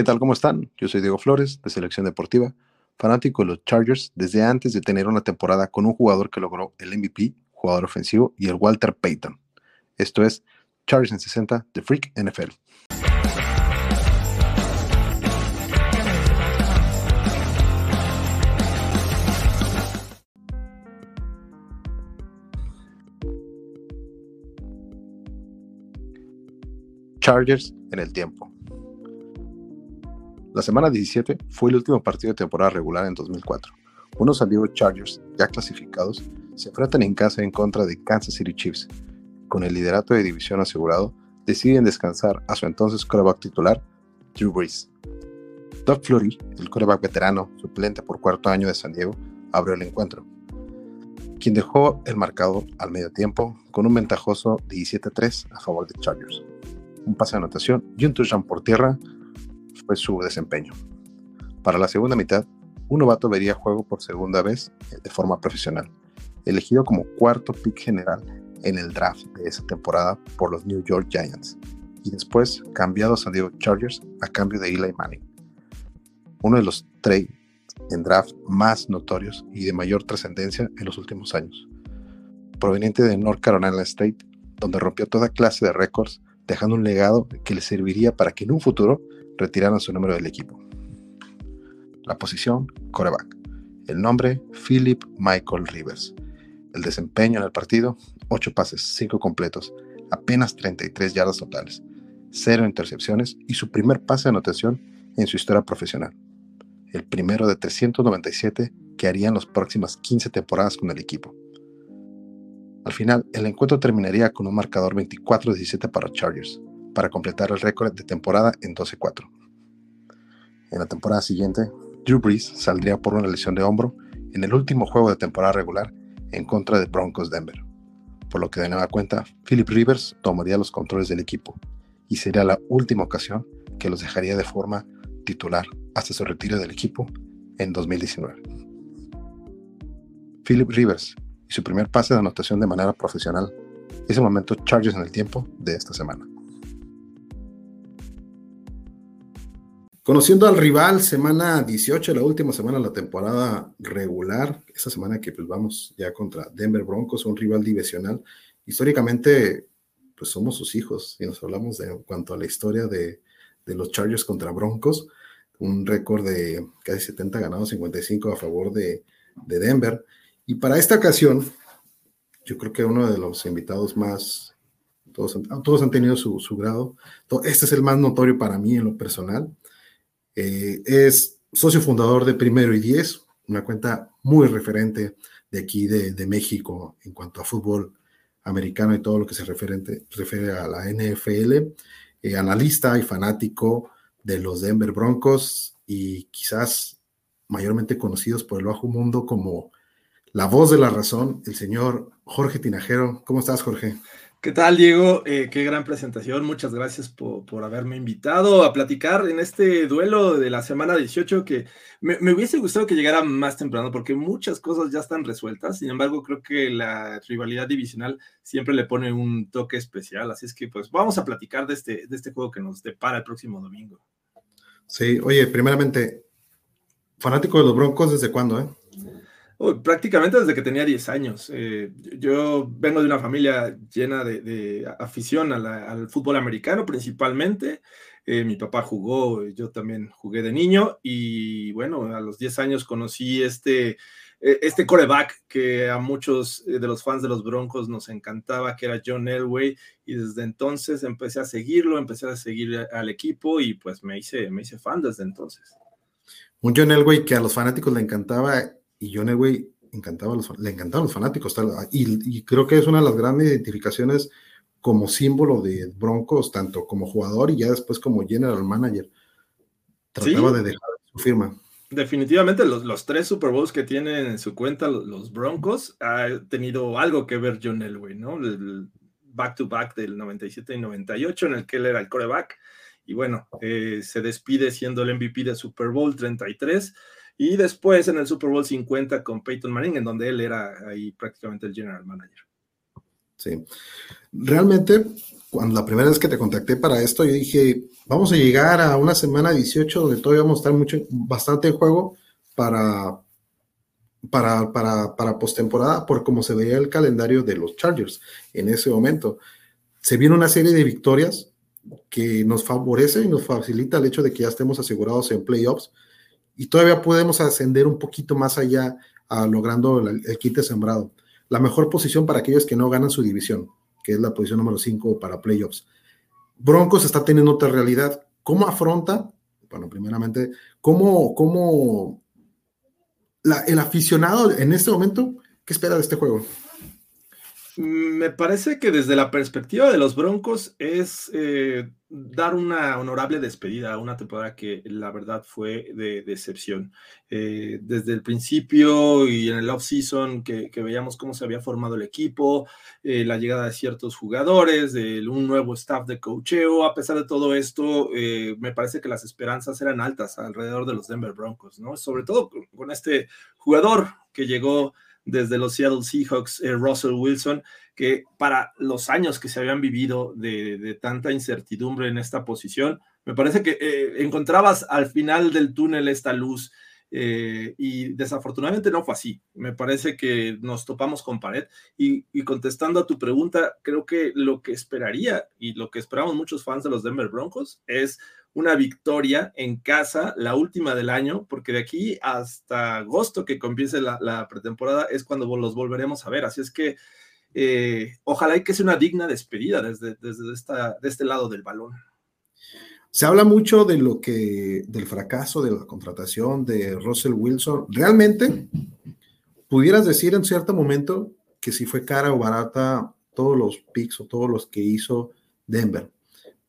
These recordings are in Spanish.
¿Qué tal? ¿Cómo están? Yo soy Diego Flores, de Selección Deportiva, fanático de los Chargers desde antes de tener una temporada con un jugador que logró el MVP, jugador ofensivo, y el Walter Payton. Esto es Chargers en 60, The Freak NFL. Chargers en el tiempo. La semana 17 fue el último partido de temporada regular en 2004. Unos San Diego Chargers, ya clasificados, se enfrentan en casa en contra de Kansas City Chiefs. Con el liderato de división asegurado, deciden descansar a su entonces quarterback titular, Drew Brees. Doug Flurry, el quarterback veterano, suplente por cuarto año de San Diego, abrió el encuentro, quien dejó el marcador al medio tiempo con un ventajoso 17-3 a favor de Chargers un pase de anotación y un touchdown por tierra fue su desempeño. Para la segunda mitad, un novato vería juego por segunda vez eh, de forma profesional, elegido como cuarto pick general en el draft de esa temporada por los New York Giants, y después cambiado a San Diego Chargers a cambio de Eli Manning, uno de los trades en draft más notorios y de mayor trascendencia en los últimos años. Proveniente de North Carolina State, donde rompió toda clase de récords dejando un legado que le serviría para que en un futuro retiraran su número del equipo. La posición, coreback. El nombre, Philip Michael Rivers. El desempeño en el partido, 8 pases, 5 completos, apenas 33 yardas totales, 0 intercepciones y su primer pase de anotación en su historia profesional. El primero de 397 que haría en las próximas 15 temporadas con el equipo. Al final, el encuentro terminaría con un marcador 24-17 para Chargers, para completar el récord de temporada en 12-4. En la temporada siguiente, Drew Brees saldría por una lesión de hombro en el último juego de temporada regular en contra de Broncos Denver, por lo que de nueva cuenta, Philip Rivers tomaría los controles del equipo y sería la última ocasión que los dejaría de forma titular hasta su retiro del equipo en 2019. Philip Rivers y su primer pase de anotación de manera profesional. Ese momento Chargers en el tiempo de esta semana. Conociendo al rival, semana 18, la última semana de la temporada regular, esta semana que pues vamos ya contra Denver Broncos, un rival divisional. Históricamente, pues somos sus hijos y nos hablamos de en cuanto a la historia de, de los Chargers contra Broncos, un récord de casi 70 ganados, 55 a favor de, de Denver. Y para esta ocasión, yo creo que uno de los invitados más, todos, todos han tenido su, grado, este es el más notorio para mí en lo personal, eh, es socio fundador de Primero y Diez, una cuenta muy referente de aquí de, México en cuanto a fútbol americano y todo lo que se refiere a la NFL, eh, analista y fanático de los Denver Broncos y quizás mayormente conocidos por el bajo mundo como la voz de la razón, el señor Jorge Tinajero. ¿Cómo estás, Jorge? ¿Qué tal, Diego? Eh, qué gran presentación. Muchas gracias por, haberme invitado a platicar en este duelo de la semana 18 que me, hubiese gustado que llegara más temprano porque muchas cosas ya están resueltas. Sin embargo, creo que la rivalidad divisional siempre le pone un toque especial. Así es que pues vamos a platicar de este, de este juego que nos depara el próximo domingo. Sí, oye, primeramente, fanático de los Broncos, ¿desde cuándo? Eh? Prácticamente desde que tenía 10 años. Eh, yo vengo de una familia llena de, afición al fútbol americano principalmente. Eh, mi papá jugó, yo también jugué de niño y bueno, a los 10 años conocí este, e, este coreback que a muchos de los fans de los Broncos nos encantaba, que era John Elway, y desde entonces empecé a seguirlo, empecé a seguir al equipo y pues me hice, me hice fan desde entonces. Un John Elway que a los fanáticos le encantaba y John Elway encantaba los, le encantaban los fanáticos. y, creo que es una de las grandes identificaciones como símbolo de Broncos, tanto como jugador y ya después como general manager. Trataba de dejar su firma. Definitivamente los, los, tres Super Bowls que tienen en su cuenta los, Broncos ha tenido algo que ver John Elway, ¿no? El back to back del 97 y 98 en el que él era el coreback y bueno, eh, se despide siendo el MVP de Super Bowl 33 y después en el Super Bowl 50 con Peyton Manning, en donde él era ahí prácticamente el general manager. Sí. Realmente, cuando la primera vez que te contacté para esto, yo dije, vamos a llegar a una semana 18 donde todavía vamos a estar mucho, bastante en juego para, para, para, para postemporada, por cómo se veía el calendario de los Chargers en ese momento. Se viene una serie de victorias que nos favorece y nos facilita el hecho de que ya estemos asegurados en playoffs y todavía podemos ascender un poquito más allá logrando el, el quinto sembrado. La mejor posición para aquellos que no ganan su división, que es la posición número 5 para playoffs. Broncos está teniendo otra realidad. ¿Cómo afronta? Bueno, primeramente, ¿cómo, cómo el aficionado en este momento, qué espera de este juego? Me parece que desde la perspectiva de los Broncos es eh, dar una honorable despedida a una temporada que la verdad fue de decepción. Eh, desde el principio y en el off-season que, veíamos cómo se había formado el equipo, eh, la llegada de ciertos jugadores, un nuevo staff de cocheo, a pesar de todo esto, me parece que las esperanzas eran altas alrededor de los Denver Broncos, ¿no? Sobre todo con este jugador que llegó desde los Seattle Seahawks, eh, Russell Wilson, que para los años que se habían vivido de, tanta incertidumbre en esta posición, me parece que eh, encontrabas al final del túnel esta luz. Eh, y desafortunadamente no fue así. Me parece que nos topamos con pared. Y, y, contestando a tu pregunta, creo que lo que esperaría y lo que esperamos muchos fans de los Denver Broncos es una victoria en casa, la última del año, porque de aquí hasta agosto que comience la, pretemporada es cuando los volveremos a ver. Así es que eh, ojalá y que sea una digna despedida desde, desde esta, de este lado del balón. Se habla mucho de lo que, del fracaso de la contratación de Russell Wilson. ¿Realmente pudieras decir en cierto momento que si fue cara o barata todos los picks o todos los que hizo Denver?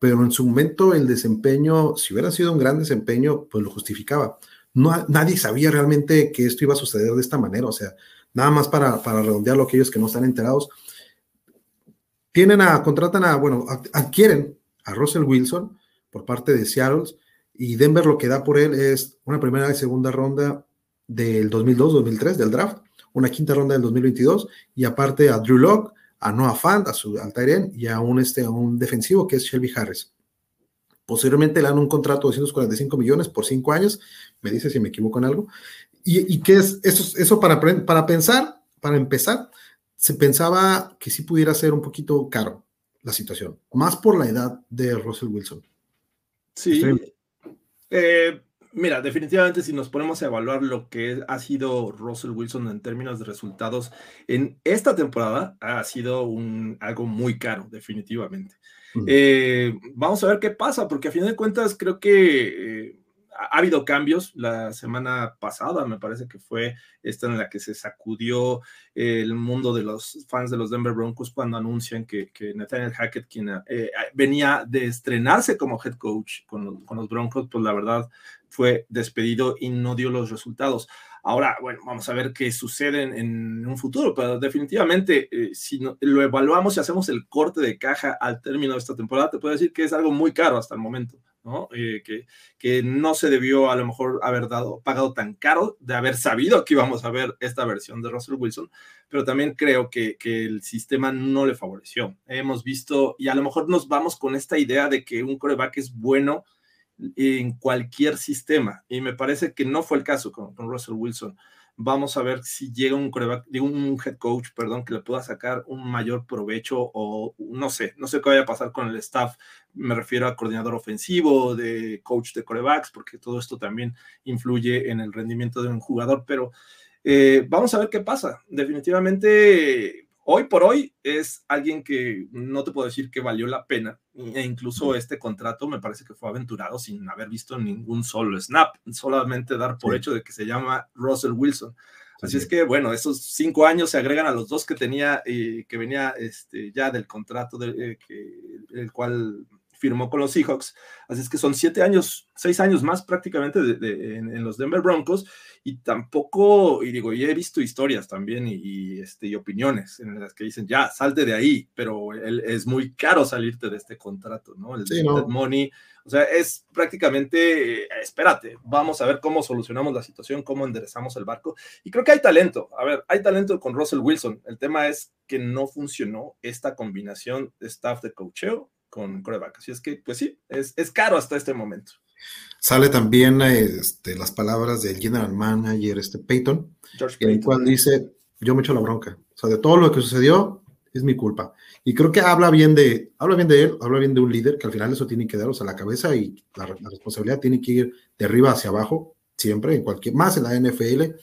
Pero en su momento el desempeño, si hubiera sido un gran desempeño, pues lo justificaba. No, nadie sabía realmente que esto iba a suceder de esta manera, o sea, nada más para, para redondearlo aquellos que no están enterados. Tienen a, contratan a, bueno, adquieren a Russell Wilson por parte de Seattle y Denver lo que da por él es una primera y segunda ronda del 2002-2003 del draft, una quinta ronda del 2022 y aparte a Drew Locke, a Noah Fant, a su al y a un, este, un defensivo que es Shelby Harris. Posteriormente le dan un contrato de 245 millones por cinco años, me dice si me equivoco en algo. ¿Y, y qué es eso, eso para, para pensar, para empezar? Se pensaba que sí pudiera ser un poquito caro la situación, más por la edad de Russell Wilson. Sí. Eh, Mira, definitivamente si nos ponemos a evaluar lo que ha sido Russell Wilson en términos de resultados en esta temporada, ha sido un, algo muy caro, definitivamente. Eh, vamos a ver qué pasa, porque a fin de cuentas creo que eh, ha habido cambios. La semana pasada me parece que fue esta en la que se sacudió el mundo de los fans de los Denver Broncos cuando anuncian que, que Nathaniel Hackett, quien eh, venía de estrenarse como head coach con, con los Broncos, pues la verdad fue despedido y no dio los resultados. Ahora, bueno, vamos a ver qué sucede en, un futuro, pero definitivamente, eh, si lo evaluamos y hacemos el corte de caja al término de esta temporada, te puedo decir que es algo muy caro hasta el momento, ¿no? Eh, que, que no se debió a lo mejor haber dado, pagado tan caro de haber sabido que íbamos a ver esta versión de Russell Wilson, pero también creo que, que el sistema no le favoreció. Hemos visto, y a lo mejor nos vamos con esta idea de que un coreback es bueno en cualquier sistema. Y me parece que no fue el caso con, Russell Wilson. Vamos a ver si llega un, un head coach, perdón, que le pueda sacar un mayor provecho o no sé, no sé qué vaya a pasar con el staff. Me refiero a coordinador ofensivo, de coach de corebacks, porque todo esto también influye en el rendimiento de un jugador, pero eh, vamos a ver qué pasa. Definitivamente hoy por hoy es alguien que no te puedo decir que valió la pena. E incluso este contrato me parece que fue aventurado sin haber visto ningún solo snap, solamente dar por hecho de que se llama Russell Wilson. Así es que, bueno, esos cinco años se agregan a los dos que tenía, y que venía este, ya del contrato de, eh, que, el cual firmó con los Seahawks. Así es que son siete años, seis años más prácticamente en, los Denver Broncos. Y tampoco, y digo, y he visto historias también y, este, y opiniones en las que dicen, ya, salte de ahí, pero es muy caro salirte de este contrato, ¿no? El sí, money. O sea, es prácticamente, eh, espérate, vamos a ver cómo solucionamos la situación, cómo enderezamos el barco. Y creo que hay talento. A ver, hay talento con Russell Wilson. El tema es que no funcionó esta combinación de staff de coacheo con coreback. Así es que, pues sí, es, es caro hasta este momento. Sale también este, las palabras del general manager, este Peyton, en el cual dice, yo me echo la bronca. O sea, de todo lo que sucedió, es mi culpa. Y creo que habla bien de, habla bien de él, habla bien de un líder, que al final eso tiene que daros a la cabeza y la, la, responsabilidad tiene que ir de arriba hacia abajo, siempre, en cualquier, más en la NFL.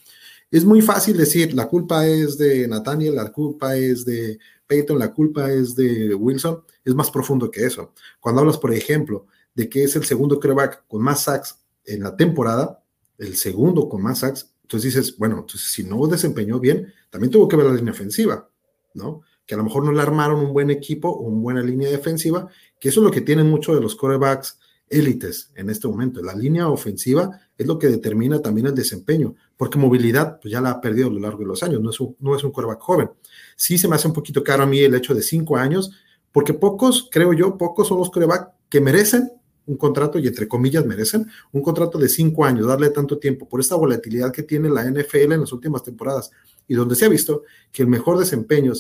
Es muy fácil decir, la culpa es de Nathaniel, la culpa es de Peyton, la culpa es de Wilson, es más profundo que eso. Cuando hablas, por ejemplo, de que es el segundo quarterback con más sacks en la temporada, el segundo con más sacks, entonces dices, bueno, entonces si no desempeñó bien, también tuvo que ver la línea ofensiva, ¿no? Que a lo mejor no le armaron un buen equipo o una buena línea defensiva, que eso es lo que tienen muchos de los quarterbacks élites en este momento. La línea ofensiva es lo que determina también el desempeño, porque movilidad pues ya la ha perdido a lo largo de los años, no es un, no es un quarterback joven. Sí se me hace un poquito caro a mí el hecho de cinco años, porque pocos, creo yo, pocos son los quarterbacks que merecen un contrato, y entre comillas merecen, un contrato de cinco años, darle tanto tiempo, por esta volatilidad que tiene la NFL en las últimas temporadas, y donde se ha visto que el mejor desempeño,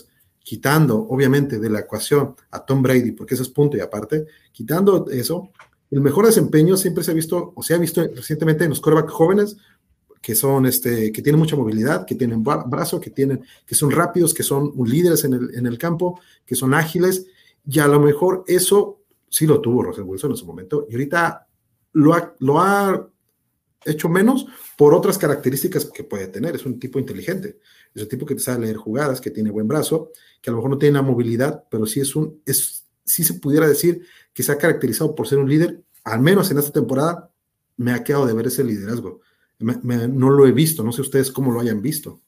quitando obviamente de la ecuación a Tom Brady, porque ese es punto y aparte, quitando eso, el mejor desempeño siempre se ha visto, o se ha visto recientemente en los quarterbacks jóvenes, que son este, que tienen mucha movilidad, que tienen brazo, que tienen, que son rápidos, que son líderes en el, en el campo, que son ágiles, y a lo mejor eso sí lo tuvo Russell Wilson en su momento, y ahorita lo ha, lo ha hecho menos por otras características que puede tener. Es un tipo inteligente, es un tipo que sabe leer jugadas, que tiene buen brazo, que a lo mejor no tiene la movilidad, pero sí es un, es, sí se pudiera decir que se ha caracterizado por ser un líder, al menos en esta temporada, me ha quedado de ver ese liderazgo. no lo he visto, no sé ustedes cómo lo hayan visto.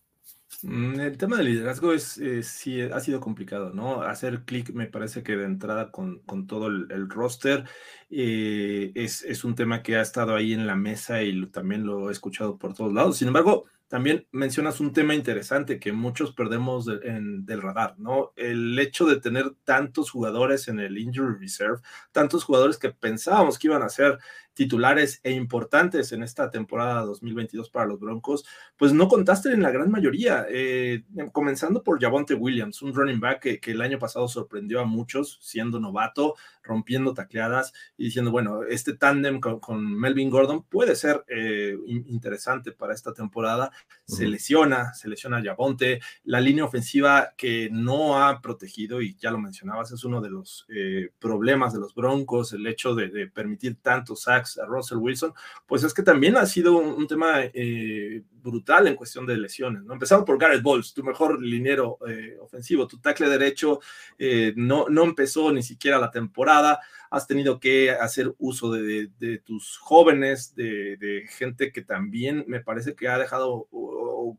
Mm, el tema del liderazgo es, eh, sí, ha sido complicado, ¿no? Hacer clic me parece que de entrada con, todo el, roster eh, es, es, un tema que ha estado ahí en la mesa y también lo he escuchado por todos lados. Sin embargo, también mencionas un tema interesante que muchos perdemos del radar, ¿no? El hecho de tener tantos jugadores en el Injury Reserve, tantos jugadores que pensábamos que iban a ser titulares e importantes en esta temporada 2022 para los Broncos, pues no contaste en la gran mayoría, eh, comenzando por Javonte Williams, un running back que, el año pasado sorprendió a muchos siendo novato, rompiendo tacleadas y diciendo, bueno, este tándem con, Melvin Gordon puede ser eh, interesante para esta temporada. Se lesiona, se lesiona a Javonte, la línea ofensiva que no ha protegido, y ya lo mencionabas, es uno de los eh, problemas de los Broncos, el hecho de, de permitir tantos sacks a Russell Wilson, pues es que también ha sido un, tema eh, brutal en cuestión de lesiones, ¿no? Empezando por Garrett Bowles, tu mejor liniero eh, ofensivo, tu tackle derecho eh, no, no empezó ni siquiera la temporada, has tenido que hacer uso de, tus jóvenes, de, gente que también me parece que ha dejado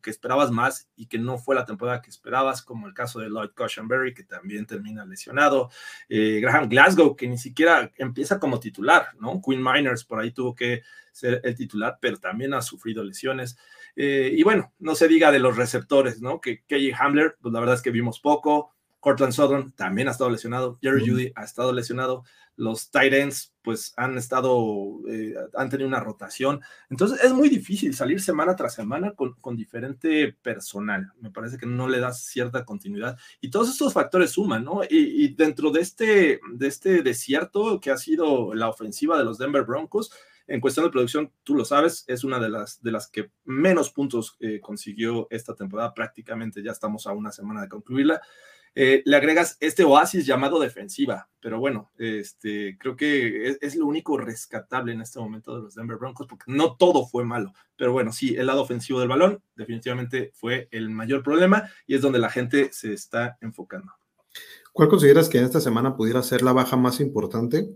que esperabas más y que no fue la temporada que esperabas, como el caso de Lloyd Cushenberry, que también termina lesionado, Graham Glasgow, que ni siquiera empieza como titular, ¿no? Quinn Miners por ahí tuvo que ser el titular, pero también ha sufrido lesiones. Eh, y bueno, no se diga de los receptores, ¿no? Que KJ Hamler, pues la verdad es que vimos poco. Cortland Sutton también ha estado lesionado. Jerry Judy ha estado lesionado. Los tight ends, pues han estado, eh, han tenido una rotación. Entonces es muy difícil salir semana tras semana con, con, diferente personal. Me parece que no le das cierta continuidad. Y todos estos factores suman, ¿no? Y, y dentro de este, de este desierto que ha sido la ofensiva de los Denver Broncos, en cuestión de producción, tú lo sabes, es una de las, de las que menos puntos eh, consiguió esta temporada. Prácticamente ya estamos a una semana de concluirla. Eh, le agregas este oasis llamado defensiva, pero bueno, este, creo que es, lo único rescatable en este momento de los Denver Broncos, porque no todo fue malo, pero bueno, sí, el lado ofensivo del balón definitivamente fue el mayor problema y es donde la gente se está enfocando. ¿Cuál consideras que en esta semana pudiera ser la baja más importante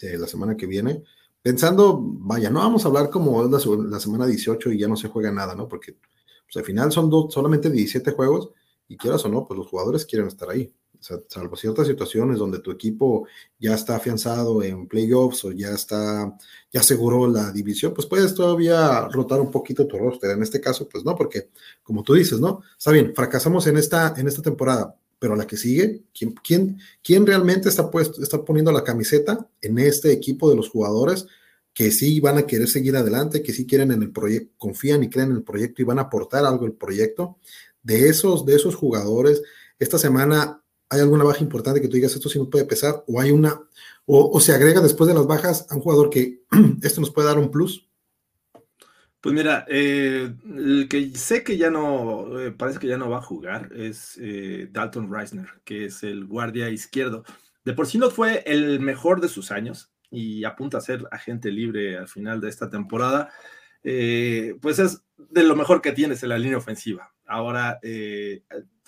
de la semana que viene? pensando, vaya, no vamos a hablar como es la, semana 18 y ya no se juega nada, ¿no? Porque pues, al final son solamente 17 juegos y quieras o no, pues los jugadores quieren estar ahí. salvo ciertas situaciones donde tu equipo ya está afianzado en playoffs o ya está, ya aseguró la división, pues puedes todavía rotar un poquito tu roster. En este caso, pues no, porque como tú dices, ¿no? Está bien, fracasamos en esta, en esta temporada, pero la que sigue, ¿quién, quién, quién realmente está, puesto, está poniendo la camiseta en este equipo de los jugadores que sí van a querer seguir adelante, que sí quieren en el proyecto, confían y creen en el proyecto y van a aportar algo al proyecto? De esos, de esos jugadores, esta semana ¿Hay alguna baja importante que tú digas esto sí nos puede pesar? ¿O hay una, o, se agrega después de las bajas a un jugador que esto nos puede dar un plus? Pues mira, eh, el que sé que ya no, eh, parece que ya no va a jugar es eh, Dalton Reisner, que es el guardia izquierdo. De por sí no fue el mejor de sus años y apunta a ser agente libre al final de esta temporada. pues es de lo mejor que tienes en la línea ofensiva. Ahora,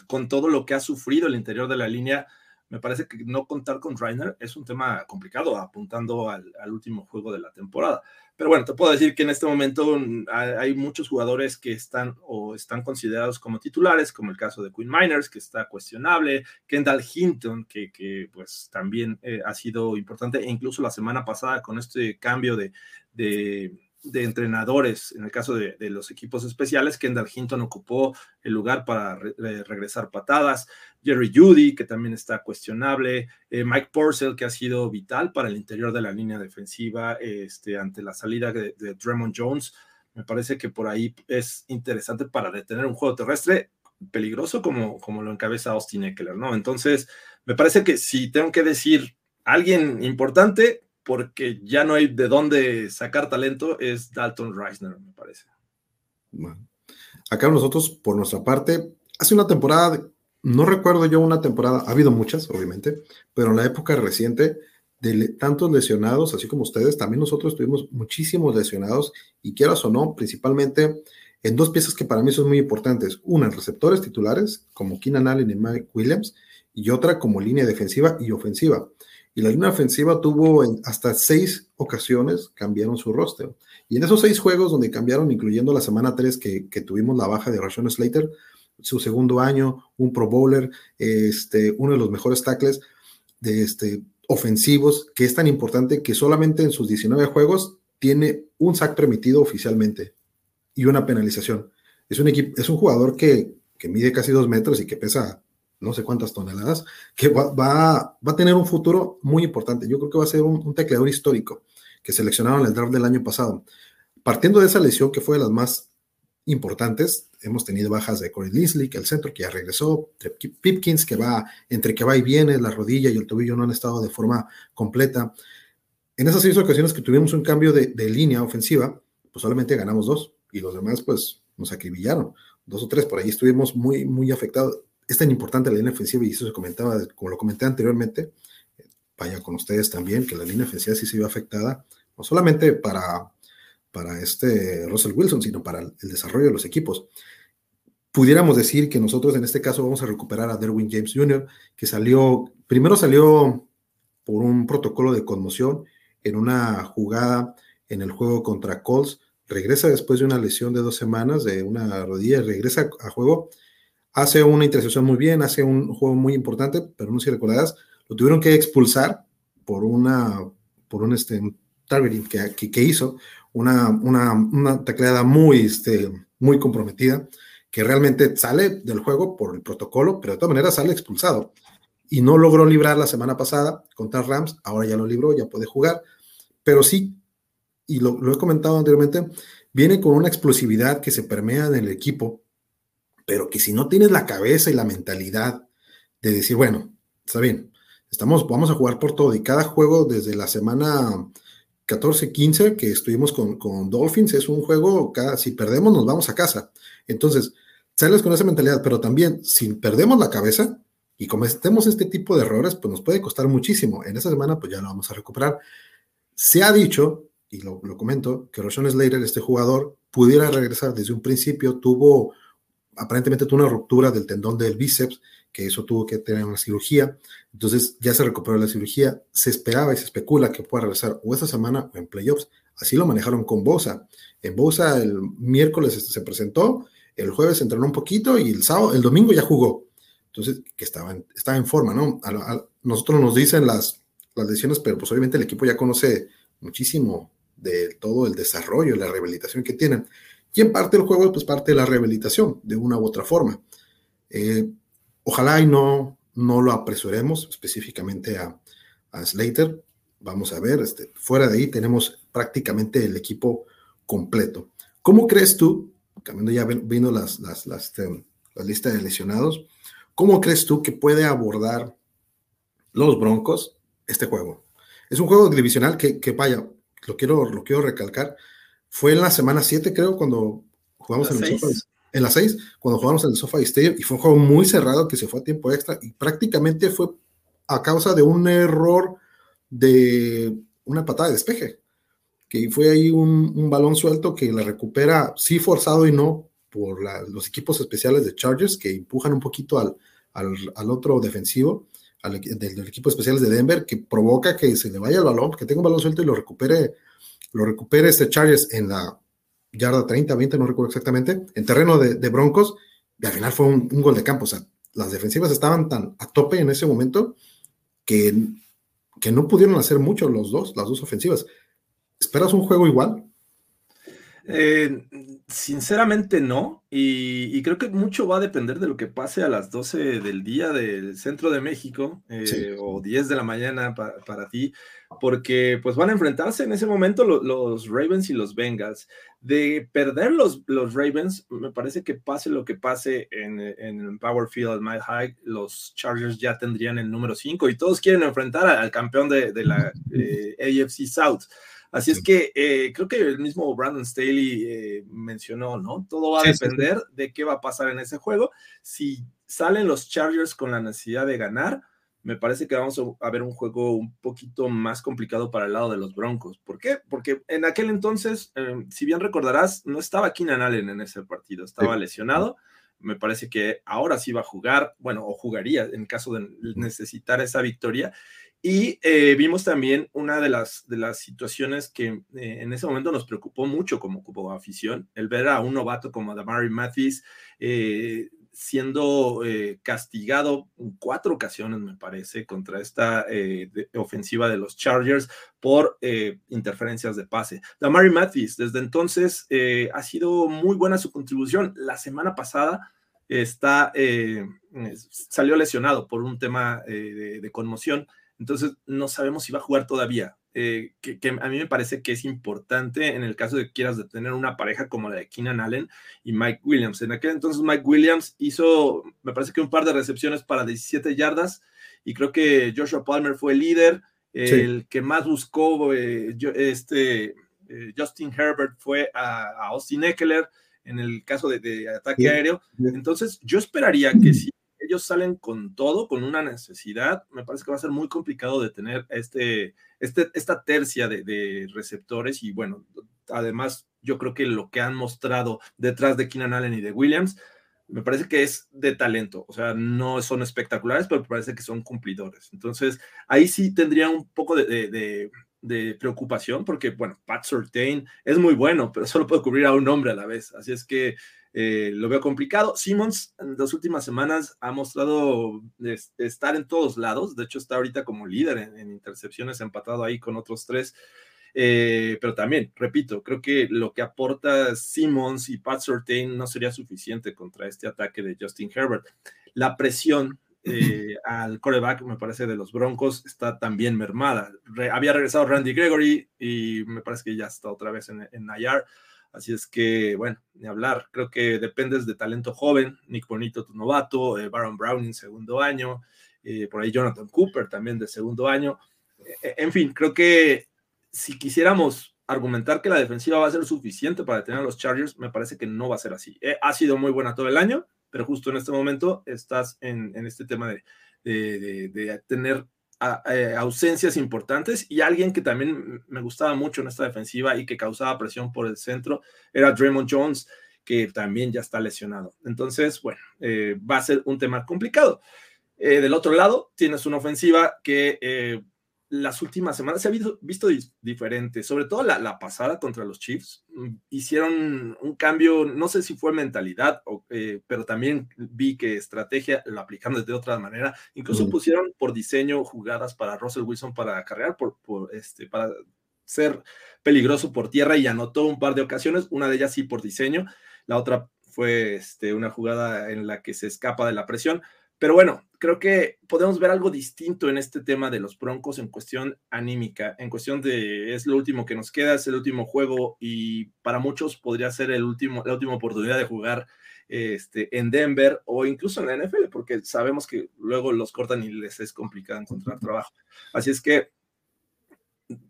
con todo lo que ha sufrido el interior de la línea, me parece que no contar con Reiner es un tema complicado, apuntando al, último juego de la temporada. Pero bueno, te puedo decir que en este momento mm, hay, muchos jugadores que están o están considerados como titulares, como el caso de Queen Miners, que está cuestionable, Kendall Hinton, que, que pues también eh, ha sido importante, e incluso la semana pasada con este cambio de, de de entrenadores, en el caso de, los equipos especiales, Kendall Hinton ocupó el lugar para regresar patadas, Jerry Judy, que también está cuestionable, eh, Mike Porcel, que ha sido vital para el interior de la línea defensiva este, ante la salida de, de Draymond Jones. Me parece que por ahí es interesante para detener un juego terrestre peligroso como, como lo encabeza Austin Eckler, ¿no? Entonces, me parece que si tengo que decir alguien importante, porque ya no hay de dónde sacar talento, es Dalton Reisner, me parece. acá nosotros, por nuestra parte, hace una temporada, no recuerdo yo una temporada, ha habido muchas, obviamente, pero en la época reciente, de tantos lesionados, así como ustedes, también nosotros tuvimos muchísimos lesionados, y quieras o no, principalmente en dos piezas que para mí son muy importantes. Una, en receptores titulares, como Keenan Allen y Mike Williams, y otra como línea defensiva y ofensiva y la línea ofensiva tuvo en hasta seis ocasiones cambiaron su roster. Y en esos seis juegos donde cambiaron, incluyendo la semana 3 que, tuvimos la baja de Rashawn Slater, su segundo año, un Pro Bowler, este, uno de los mejores tackles de este, ofensivos, que es tan importante que solamente en sus 19 juegos tiene un sack permitido oficialmente y una penalización. Es un, equipo, es un jugador que, que mide casi dos metros y que pesa no sé cuántas toneladas, que va, va, a tener un futuro muy importante. Yo creo que va a ser un, tecleador histórico que seleccionaron en el draft del año pasado. Partiendo de esa lesión que fue de las más importantes, hemos tenido bajas de Corey Linsley, que el centro que ya regresó, Pipkins, que va entre que va y viene, la rodilla y el tobillo no han estado de forma completa. En esas seis ocasiones que tuvimos un cambio de, de línea ofensiva, pues solamente ganamos dos y los demás pues nos acribillaron. Dos o tres, por ahí estuvimos muy, muy afectados es tan importante la línea ofensiva y eso se comentaba, como lo comenté anteriormente, vaya con ustedes también, que la línea ofensiva sí se vio afectada, no solamente para, para este Russell Wilson, sino para el desarrollo de los equipos. Pudiéramos decir que nosotros en este caso vamos a recuperar a Derwin James Jr., que salió, primero salió por un protocolo de conmoción en una jugada en el juego contra Colts, regresa después de una lesión de dos semanas de una rodilla, regresa a juego hace una intercepción muy bien, hace un juego muy importante, pero no sé si recordarás, lo tuvieron que expulsar por una, por un este, targeting que, hizo, una, una, una, tacleada muy, este, muy comprometida, que realmente sale del juego por el protocolo, pero de todas maneras sale expulsado. Y no logró librar la semana pasada contra Rams, ahora ya lo libró, ya puede jugar, pero sí, y lo he comentado anteriormente, viene con una explosividad que se permea en el equipo, pero que si no tienes la cabeza y la mentalidad de decir, bueno, está bien, estamos, vamos a jugar por todo y cada juego desde la semana 14, 15 que estuvimos con, con Dolphins es un juego, cada, si perdemos nos vamos a casa. Entonces, sales con esa mentalidad, pero también si perdemos la cabeza y cometemos este tipo de errores, pues nos puede costar muchísimo. En esa semana, pues ya lo vamos a recuperar. Se ha dicho, y lo, lo comento, que Roshan Slater, este jugador, pudiera regresar desde un principio, tuvo aparentemente tuvo una ruptura del tendón del bíceps, que eso tuvo que tener una cirugía, entonces ya se recuperó la cirugía, se esperaba y se especula que pueda regresar o esta semana o en playoffs, así lo manejaron con Bosa, en Bosa el miércoles se presentó, el jueves entrenó un poquito y el sábado, el domingo ya jugó, entonces, que estaba en, estaba en forma, ¿no? nosotros nos dicen las, las lesiones, pero pues obviamente el equipo ya conoce muchísimo de todo el desarrollo, la rehabilitación que tienen. Y en parte el juego, pues parte de la rehabilitación, de una u otra forma. Eh, ojalá y no, no lo apresuremos específicamente a, a Slater. Vamos a ver, este, fuera de ahí tenemos prácticamente el equipo completo. ¿Cómo crees tú, cambiando ya vino las, las, las, este, la lista de lesionados, cómo crees tú que puede abordar los Broncos este juego? Es un juego divisional que, que vaya, lo quiero, lo quiero recalcar, fue en la semana 7 creo cuando jugamos en el SoFi, en la 6, cuando jugamos en el SoFi Stadium y fue un juego muy cerrado que se fue a tiempo extra y prácticamente fue a causa de un error de una patada de despeje, que fue ahí un, balón suelto que la recupera, sí forzado y no, por los equipos especiales de Chargers que empujan un poquito al, al, otro defensivo, al, del, equipo especial de Denver, que provoca que se le vaya el balón, que tenga un balón suelto y lo recupere, lo recupere este Chargers en la yarda 30, 20, no recuerdo exactamente, en terreno de, Broncos, y al final fue un, un, gol de campo. O sea, las defensivas estaban tan a tope en ese momento que que no pudieron hacer mucho los dos, las dos ofensivas. ¿Esperas un juego igual? Eh, sinceramente no, y, creo que mucho va a depender de lo que pase a las 12 del día del centro de México eh, o 10 de la mañana para ti, porque pues van a enfrentarse en ese momento los Ravens y los Bengals. De perder los, los Ravens, me parece que pase lo que pase en, en Power Field My High, los Chargers ya tendrían el número 5 y todos quieren enfrentar al campeón de, la eh, AFC South. Así es que eh, creo que el mismo Brandon Staley eh, mencionó, ¿no? Todo va a depender de qué va a pasar en ese juego. Si salen los Chargers con la necesidad de ganar, me parece que vamos a ver un juego un poquito más complicado para el lado de los Broncos. ¿Por qué? Porque en aquel entonces, em, si bien recordarás, no estaba Keenan Allen en ese partido, estaba lesionado. Me parece que ahora sí va a jugar, bueno, o jugaría en caso de necesitar esa victoria. Y eh, vimos también una de las, de las situaciones que eh, en ese momento nos preocupó mucho como, como afición, el ver a un novato como Damari Mathis eh, siendo castigado en cuatro ocasiones, me parece, contra esta ofensiva de los Chargers por interferencias de pase. Damari Mathis, desde entonces, ha sido muy buena su contribución. La semana pasada está, salió lesionado por un tema de conmoción entonces, no sabemos si va a jugar todavía. Eh, que, a mí me parece que es importante en el caso de que quieras de tener una pareja como la de Keenan Allen y Mike Williams. En aquel entonces Mike Williams hizo, me parece que un par de recepciones para 17 yardas y creo que Joshua Palmer fue el líder, el que más buscó eh, este, eh, Justin Herbert fue a, Austin Eckler en el caso de, ataque aéreo. Entonces yo esperaría que si ellos salen con todo, con una necesidad, me parece que va a ser muy complicado de tener este, este, esta tercia de, receptores y bueno, además yo creo que lo que han mostrado detrás de Keenan Allen y de Williams, me parece que es de talento, o sea, no son espectaculares, pero parece que son cumplidores. Entonces, ahí sí tendría un poco de, de preocupación porque, bueno, Pat Surtain es muy bueno, pero solo puede cubrir a un hombre a la vez. Así es que eh, lo veo complicado. Simmons en las últimas semanas ha mostrado estar en todos lados. De hecho, está ahorita como líder en, intercepciones, empatado ahí con otros tres. Eh, pero también, repito, creo que lo que aporta Simmons y Pat Surtain no sería suficiente contra este ataque de Justin Herbert. La presión eh, al coreback, me parece, de los Broncos está también mermada. había regresado Randy Gregory y me parece que ya está otra vez en, en. Así es que, bueno, ni hablar. Creo que dependes de talento joven. Nick Bonito, tu novato, eh, Baron Brown segundo año, eh, por ahí Jonathan Cooper también de segundo año. Eh, en fin, creo que si quisiéramos argumentar que la defensiva va a ser suficiente para detener a los Chargers, me parece que no va a ser así. ha sido muy buena todo el año, pero justo en este momento estás en, este tema de, de, de tener eh, ausencias importantes y alguien que también me gustaba mucho en esta defensiva y que causaba presión por el centro era Draymond Jones, que también ya está lesionado. Entonces, bueno, eh, va a ser un tema complicado. Eh, del otro lado, tienes una ofensiva que las últimas semanas se ha visto, visto diferente, sobre todo la, pasada contra los Chiefs. Mm, hicieron un cambio, no sé si fue mentalidad, eh, pero también vi que estrategia lo aplicaron de otra manera. Incluso pusieron por diseño jugadas para Russell Wilson para cargar, por, este, para ser peligroso por tierra y anotó un par de ocasiones, una de ellas sí por diseño, la otra fue este, una jugada en la que se escapa de la presión pero bueno, creo que podemos ver algo distinto en este tema de los Broncos en cuestión anímica, en cuestión de es lo último que nos queda, es el último juego y para muchos podría ser el último, la última oportunidad de jugar este, en Denver o incluso en la NFL, porque sabemos que luego los cortan y les es complicado encontrar trabajo. Así es que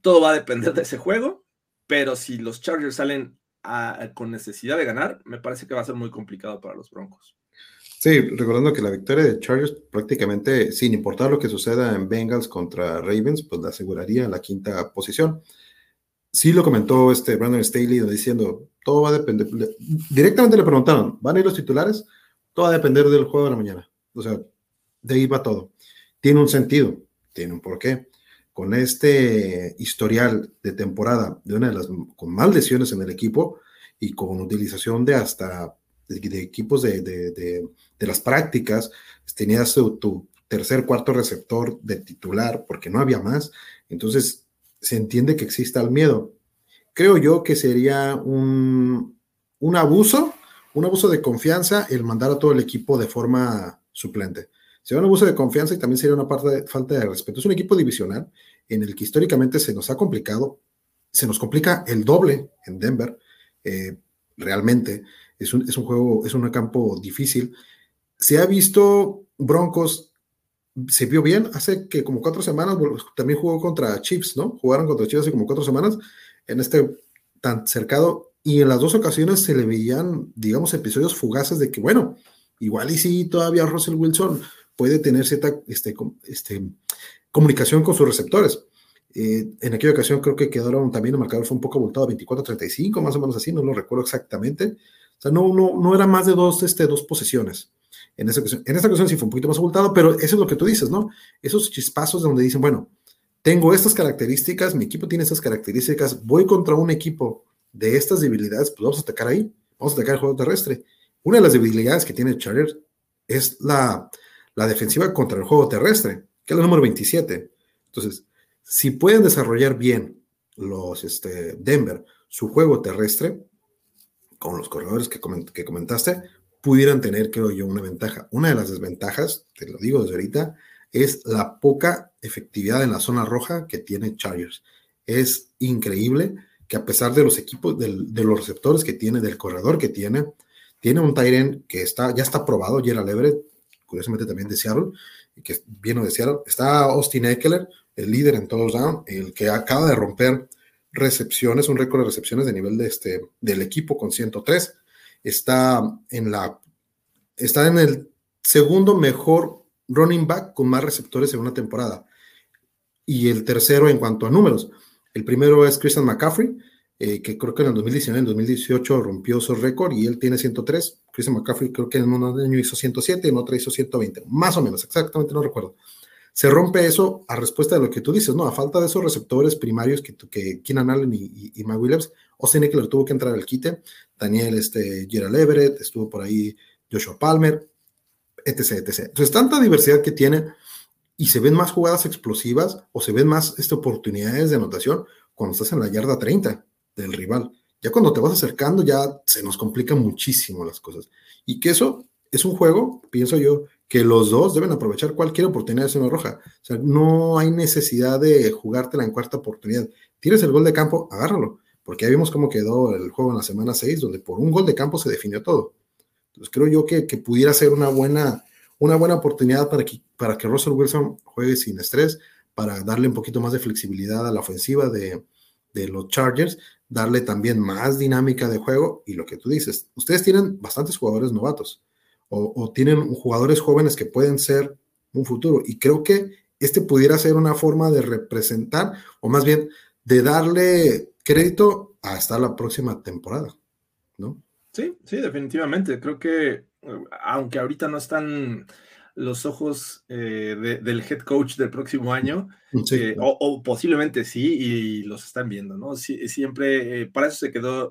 todo va a depender de ese juego, pero si los Chargers salen con necesidad de ganar, me parece que va a ser muy complicado para los Broncos. Sí, recordando que la victoria de Chargers prácticamente, sin importar lo que suceda en Bengals contra Ravens, pues la aseguraría la quinta posición. Sí lo comentó este Brandon Staley diciendo, todo va a depender, directamente le preguntaron, ¿van a ir los titulares? Todo va a depender del juego de la mañana. O sea, de ahí va todo. Tiene un sentido, tiene un porqué. Con este historial de temporada de una de las con más lesiones en el equipo y con utilización de hasta de, equipos de, las prácticas, tenías tu, tercer, cuarto receptor de titular porque no había más. Entonces, se entiende que exista el miedo. Creo yo que sería un, un abuso, un abuso de confianza el mandar a todo el equipo de forma suplente. Sería un abuso de confianza y también sería una parte de falta de respeto. Es un equipo divisional en el que históricamente se nos ha complicado, se nos complica el doble en Denver, eh, realmente. Es un, juego, es un campo difícil. Se ha visto Broncos, se vio bien hace que como cuatro semanas, también jugó contra Chiefs, ¿no? Jugaron contra Chiefs hace como cuatro semanas en este tan cercado y en las dos ocasiones se le veían, digamos, episodios fugaces de que, bueno, igual y sí, todavía Russell Wilson puede tener cierta este, este, comunicación con sus receptores. Eh, en aquella ocasión creo que quedaron también el marcador fue un poco abultado, 24-35, más o menos así, no lo recuerdo exactamente. O sea, no, no, no era más de dos, este, dos posesiones. En, esa ocasión, en esta ocasión sí fue un poquito más abultado, pero eso es lo que tú dices, ¿no? Esos chispazos donde dicen, bueno, tengo estas características, mi equipo tiene estas características, voy contra un equipo de estas debilidades, pues vamos a atacar ahí, vamos a atacar el juego terrestre. Una de las debilidades que tiene Charger es la, la defensiva contra el juego terrestre, que es la número 27. Entonces, si pueden desarrollar bien los este, Denver su juego terrestre, con los corredores que, que comentaste, pudieran tener, creo yo, una ventaja. Una de las desventajas, te lo digo desde ahorita, es la poca efectividad en la zona roja que tiene Chargers. Es increíble que a pesar de los equipos, de, los receptores que tiene, del corredor que tiene, tiene un Tyren que está, ya está probado, Gerald Everett, curiosamente también de Seattle, que viene de Seattle. Está Austin Eckler, el líder en todos down, el que acaba de romper recepciones, un récord de recepciones de nivel de este, del equipo con 103. Está en, la, está en el segundo mejor running back con más receptores en una temporada. Y el tercero en cuanto a números. El primero es Christian McCaffrey, eh, que creo que en el 2019, en 2018 rompió su récord y él tiene 103. Christian McCaffrey creo que en un año hizo 107, en otro hizo 120, más o menos, exactamente no recuerdo se rompe eso a respuesta de lo que tú dices, ¿no? A falta de esos receptores primarios que, que Keenan Allen y, y, Williams, Austin Eckler tuvo que entrar al quite, Daniel este, Gerald Everett, estuvo por ahí Joshua Palmer, etc, etc. Entonces, tanta diversidad que tiene y se ven más jugadas explosivas o se ven más este, oportunidades de anotación cuando estás en la yarda 30 del rival. Ya cuando te vas acercando ya se nos complican muchísimo las cosas. Y que eso es un juego, pienso yo, que los dos deben aprovechar cualquier oportunidad de zona roja. O sea, no hay necesidad de jugártela en cuarta oportunidad. Tienes el gol de campo, agárralo, porque ya vimos cómo quedó el juego en la semana 6, donde por un gol de campo se definió todo. Entonces creo yo que, pudiera ser una buena, una buena oportunidad para que, para que Russell Wilson juegue sin estrés, para darle un poquito más de flexibilidad a la ofensiva de, de los Chargers, darle también más dinámica de juego y lo que tú dices, ustedes tienen bastantes jugadores novatos o, tienen jugadores jóvenes que pueden ser un futuro. Y creo que este pudiera ser una forma de representar, o más bien de darle crédito hasta la próxima temporada, ¿no? Sí, sí, definitivamente. Creo que, aunque ahorita no están los ojos eh, del head coach del próximo año, eh, o, posiblemente sí, y los están viendo, ¿no? siempre, para eso se quedó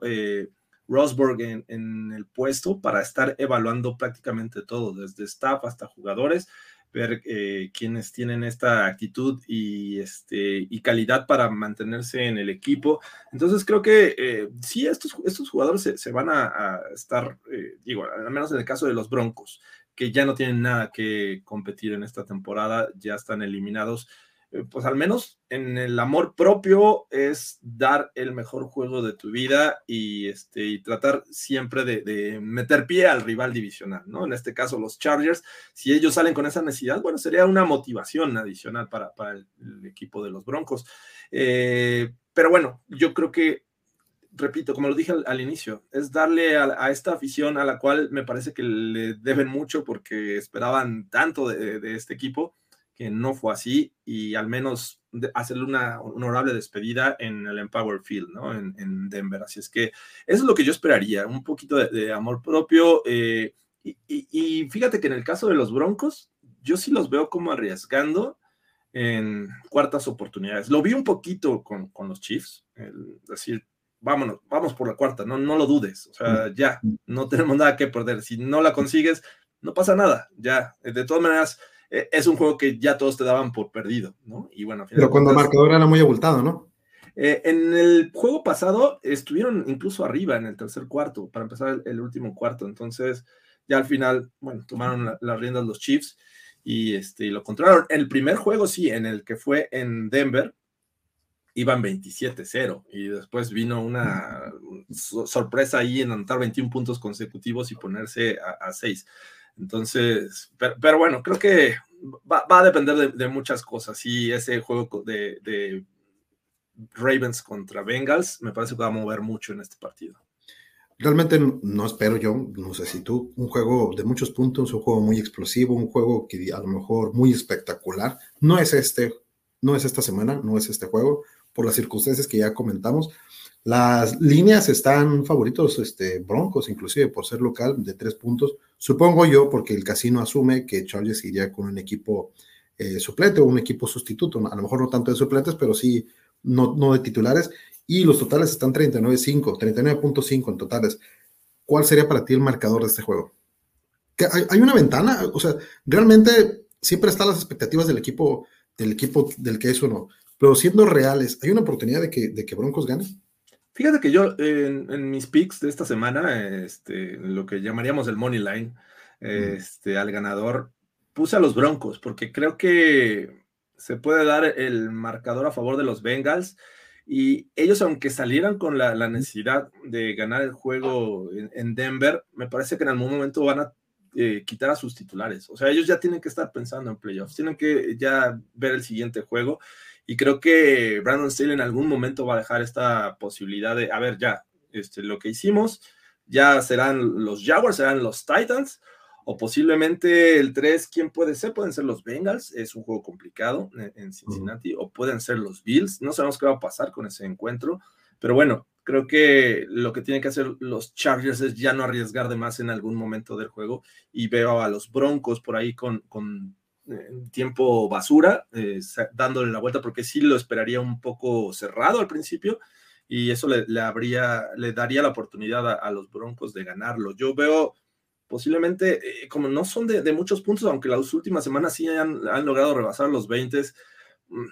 Rosberg en, en, el puesto, para estar evaluando prácticamente todo, desde staff hasta jugadores, ver eh, quienes tienen esta actitud y, este, y calidad para mantenerse en el equipo. Entonces creo que eh, sí, estos, estos jugadores se, van a, estar, eh, digo, al menos en el caso de los Broncos, que ya no tienen nada que competir en esta temporada, ya están eliminados. Eh, pues al menos en el amor propio es dar el mejor juego de tu vida y, este, y tratar siempre de, meter pie al rival divisional, ¿no? En este caso los Chargers, si ellos salen con esa necesidad, bueno, sería una motivación adicional para, el, equipo de los Broncos. Eh, pero bueno, yo creo que repito, como lo dije al, inicio, es darle a, esta afición a la cual me parece que le deben mucho porque esperaban tanto de este equipo, no fue así y al menos hacerle una honorable despedida en el Empower Field, ¿no? En, Denver. Así es que eso es lo que yo esperaría, un poquito de, amor propio. Eh, y, fíjate que en el caso de los Broncos, yo sí los veo como arriesgando en cuartas oportunidades. Lo vi un poquito con, los Chiefs, es decir, vámonos, vamos por la cuarta, no, no lo dudes, o sea, ya, no tenemos nada que perder. Si no la consigues, no pasa nada, ya. De todas maneras, eh, es un juego que ya todos te daban por perdido, ¿no? Y bueno, Pero cuando el marcador era muy abultado, ¿no? Eh, en el juego pasado estuvieron incluso arriba en el tercer cuarto, para empezar el, último cuarto. Entonces, ya al final, bueno, tomaron las riendas los Chiefs y, este, lo controlaron. El primer juego, sí, en el que fue en Denver, iban 27-0 y después vino una sorpresa ahí en anotar 21 puntos consecutivos y ponerse a, a 6. Entonces, pero, bueno, creo que va, a depender de, muchas cosas. Y ese juego de, Ravens contra Bengals me parece que va a mover mucho en este partido. Realmente no espero yo, no sé si tú, un juego de muchos puntos, un juego muy explosivo, un juego que a lo mejor muy espectacular. No es este, no es esta semana, no es este juego, por las circunstancias que ya comentamos. Las líneas están favoritos, este, Broncos, inclusive por ser local, de tres puntos. Supongo yo, porque el casino asume que Chargers iría con un equipo eh, suplente o un equipo sustituto. A lo mejor no tanto de suplentes, pero sí no, no de titulares. Y los totales están 39.5, 39.5 en totales. ¿Cuál sería para ti el marcador de este juego? Hay, hay, una ventana, o sea, realmente siempre están las expectativas del equipo, del equipo del que es uno, pero siendo reales, ¿hay una oportunidad de que, de que Broncos gane? Fíjate que yo en, mis picks de esta semana, este, lo que llamaríamos el money line, este, al ganador, puse a los Broncos porque creo que se puede dar el marcador a favor de los Bengals y ellos, aunque salieran con la, necesidad de ganar el juego en, Denver, me parece que en algún momento van a eh, quitar a sus titulares. O sea, ellos ya tienen que estar pensando en playoffs, tienen que ya ver el siguiente juego y creo que Brandon Steele en algún momento va a dejar esta posibilidad de, a ver, ya, este, lo que hicimos, ya serán los Jaguars, serán los Titans, o posiblemente el 3, ¿quién puede ser? Pueden ser los Bengals, es un juego complicado en, Cincinnati, o pueden ser los Bills, no sabemos qué va a pasar con ese encuentro, pero bueno, creo que lo que tienen que hacer los Chargers es ya no arriesgar de más en algún momento del juego, y veo a los Broncos por ahí con, con tiempo basura, eh, dándole la vuelta, porque sí lo esperaría un poco cerrado al principio y eso le, habría, le daría la oportunidad a, los Broncos de ganarlo. Yo veo posiblemente, eh, como no son de, muchos puntos, aunque las últimas semanas sí han, logrado rebasar los 20, mm,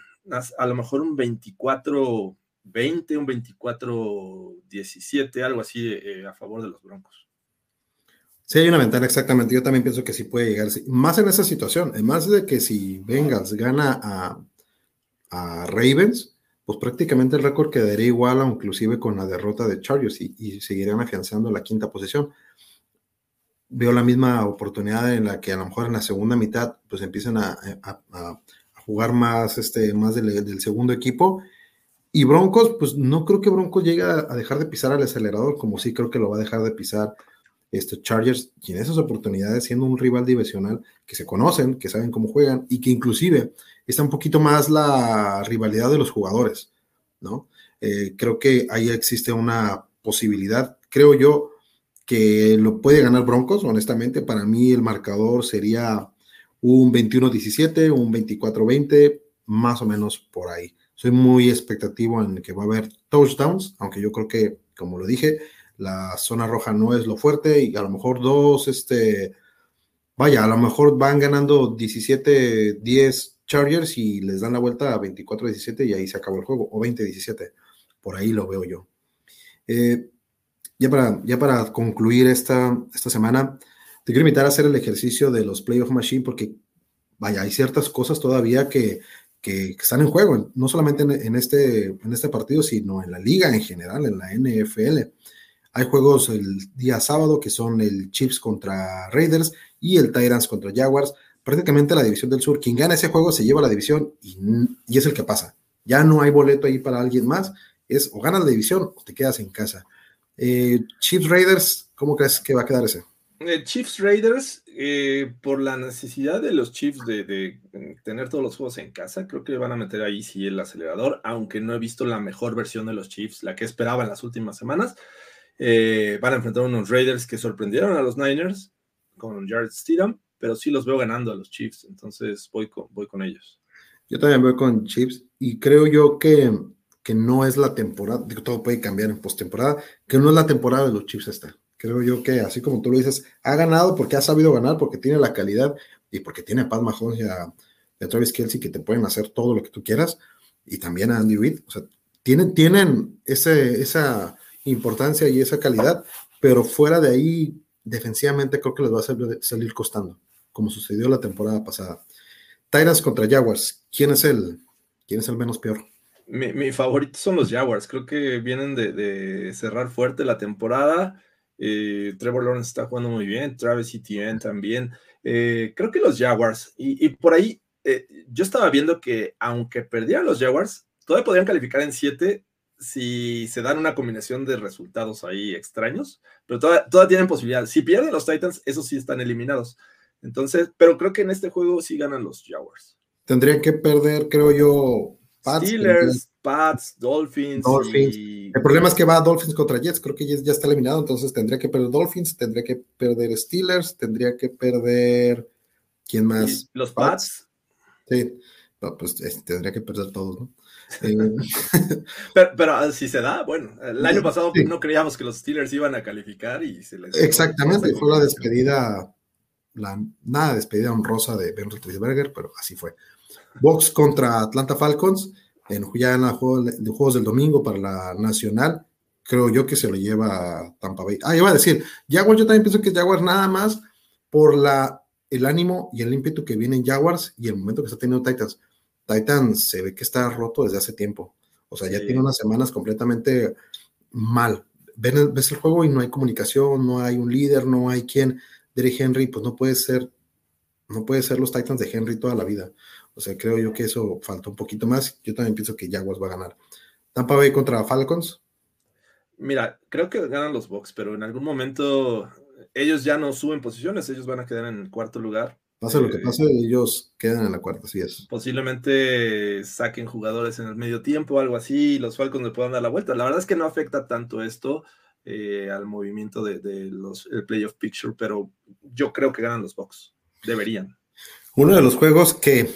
a, lo mejor un 24-20, un 24-17, algo así eh, a favor de los Broncos. Sí, hay una ventana, exactamente. Yo también pienso que sí puede llegar. Más en esa situación, más de que si Bengals gana a, a Ravens, pues prácticamente el récord quedaría igual, inclusive con la derrota de Chargers y, seguirían afianzando la quinta posición. Veo la misma oportunidad en la que a lo mejor en la segunda mitad pues empiezan a, jugar más, este, más del, segundo equipo. Y Broncos, pues no creo que Broncos llegue a dejar de pisar al acelerador, como sí creo que lo va a dejar de pisar estos Chargers tienen esas oportunidades siendo un rival divisional que se conocen, que saben cómo juegan y que inclusive está un poquito más la rivalidad de los jugadores, ¿no? Eh, creo que ahí existe una posibilidad, creo yo, que lo puede ganar Broncos, honestamente, para mí el marcador sería un 21-17, un 24-20, más o menos por ahí. Soy muy expectativo en que va a haber touchdowns, aunque yo creo que, como lo dije, la zona roja no es lo fuerte y a lo mejor dos, este, vaya, a lo mejor van ganando 17-10 Chargers y les dan la vuelta a 24-17 y ahí se acabó el juego, o 20-17, por ahí lo veo yo. Eh, ya, para, ya para concluir esta, esta semana, te quiero invitar a hacer el ejercicio de los Playoff Machine porque, vaya, hay ciertas cosas todavía que, que, están en juego, no solamente en, este, en este partido, sino en la liga en general, en la NFL. Hay juegos el día sábado que son el Chiefs contra Raiders y el Tyrants contra Jaguars. Prácticamente la división del sur. Quien gana ese juego se lleva la división y, es el que pasa. Ya no hay boleto ahí para alguien más. Es o ganas la división o te quedas en casa. Eh, Chiefs Raiders, ¿cómo crees que va a quedar ese? Eh, Chiefs Raiders, eh, por la necesidad de los Chiefs de, tener todos los juegos en casa, creo que van a meter ahí sí el acelerador, aunque no he visto la mejor versión de los Chiefs, la que esperaba en las últimas semanas. Eh, van a enfrentar unos Raiders que sorprendieron a los Niners con Jared Stidham, pero sí los veo ganando a los Chiefs, entonces voy con, ellos. Yo también voy con Chiefs y creo yo que, que no es la temporada, todo puede cambiar en postemporada, que no es la temporada de los Chiefs esta Creo yo que, así como tú lo dices, ha ganado porque ha sabido ganar, porque tiene la calidad y porque tiene a Pat Mahomes y a, Travis Kelsey que te pueden hacer todo lo que tú quieras, y también a Andy Reid. O sea, tienen, tienen ese, esa importancia y esa calidad, pero fuera de ahí, defensivamente creo que les va a salir costando, como sucedió la temporada pasada. Tyrants contra Jaguars, ¿quién es el, quién es el menos peor? Mi, favorito son los Jaguars, creo que vienen de, de cerrar fuerte la temporada eh, Trevor Lawrence está jugando muy bien, Travis Etienne también. Eh, creo que los Jaguars, y, por ahí eh, yo estaba viendo que aunque perdieran los Jaguars, todavía podrían calificar en 7 si se dan una combinación de resultados ahí extraños, pero todavía, tienen posibilidad. Si pierden los Titans, esos sí están eliminados. Entonces, pero creo que en este juego sí ganan los Jaguars. Tendrían que perder, creo yo, Steelers, Pats, Dolphins. El problema es que va Dolphins contra Jets, creo que Jets ya está eliminado, entonces tendría que perder Dolphins, tendría que perder Steelers, tendría que perder. ¿Quién más? Los Pats. Sí, pues tendría que perder todos, ¿no? Eh, pero, ah, si se da, bueno, el año pasado no creíamos que los Steelers iban a calificar y se les. Exactamente, fue la despedida, la nada despedida honrosa de Ben Roethlisberger, pero así fue. Box contra Atlanta Falcons en, ya en los juegos del domingo para la nacional, creo yo que se lo lleva Tampa Bay. Ah, iba a decir, Jaguars, yo también pienso que Jaguars nada más por la, el ánimo y el ímpetu que viene en Jaguars y el momento que está teniendo Titans. Titans se ve que está roto desde hace tiempo. O sea, ya tiene unas semanas completamente mal. ves el juego y no hay comunicación, no hay un líder, no hay quien. Derrick Henry, pues no puede ser, no puede ser los Titans de Henry toda la vida. O sea, creo yo que eso falta un poquito más. Yo también pienso que Jaguars va a ganar. Tampa Bay contra Falcons. Mira, creo que ganan los Bucks, pero en algún momento ellos ya no suben posiciones, ellos van a quedar en el cuarto lugar. Pase lo que eh, pase, ellos quedan en la cuarta, así es. Posiblemente saquen jugadores en el medio tiempo o algo así, y los Falcons le puedan dar la vuelta. La verdad es que no afecta tanto esto eh, al movimiento de, los el playoff picture, pero yo creo que ganan los Bucks. Deberían. Uno de los juegos que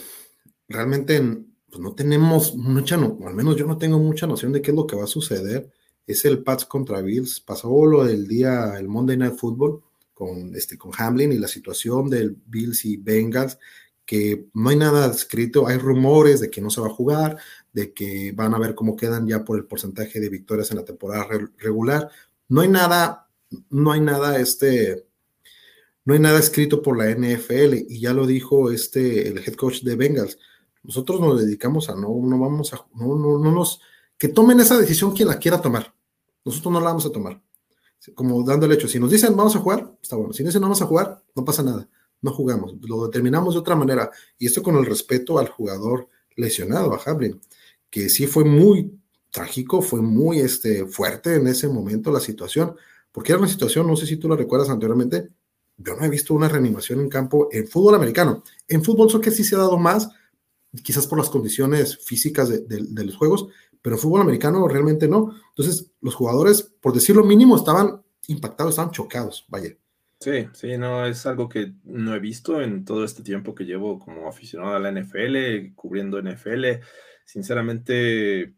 realmente pues, no tenemos mucha, no, al menos yo no tengo mucha noción de qué es lo que va a suceder. Es el Pats contra Bills. Pasó lo del día, el Monday Night Football con, este, con Hamlin y la situación del Bills y Bengals, que no hay nada escrito, hay rumores de que no se va a jugar, de que van a ver cómo quedan ya por el porcentaje de victorias en la temporada regular. No hay nada, no hay nada, este, no hay nada escrito por la NFL y ya lo dijo este, el head coach de Bengals nosotros nos dedicamos a no, no vamos a, no, no, no nos, que tomen esa decisión quien la quiera tomar. Nosotros no la vamos a tomar. Como dando el hecho, si nos dicen vamos a jugar, está bueno. Si dicen no vamos a jugar, no pasa nada. No jugamos. Lo determinamos de otra manera. Y esto con el respeto al jugador lesionado, a Hamlin, que sí fue muy trágico, fue muy este, fuerte en ese momento la situación, porque era una situación, no sé si tú lo recuerdas anteriormente, yo no he visto una reanimación en campo en fútbol americano. En fútbol que sí se ha dado más, quizás por las condiciones físicas de, los juegos, pero fútbol americano realmente no. Entonces, los jugadores, por decirlo mínimo, estaban impactados, estaban chocados, vaya. Sí, sí, no, es algo que no he visto en todo este tiempo que llevo como aficionado a la NFL, cubriendo NFL. Sinceramente,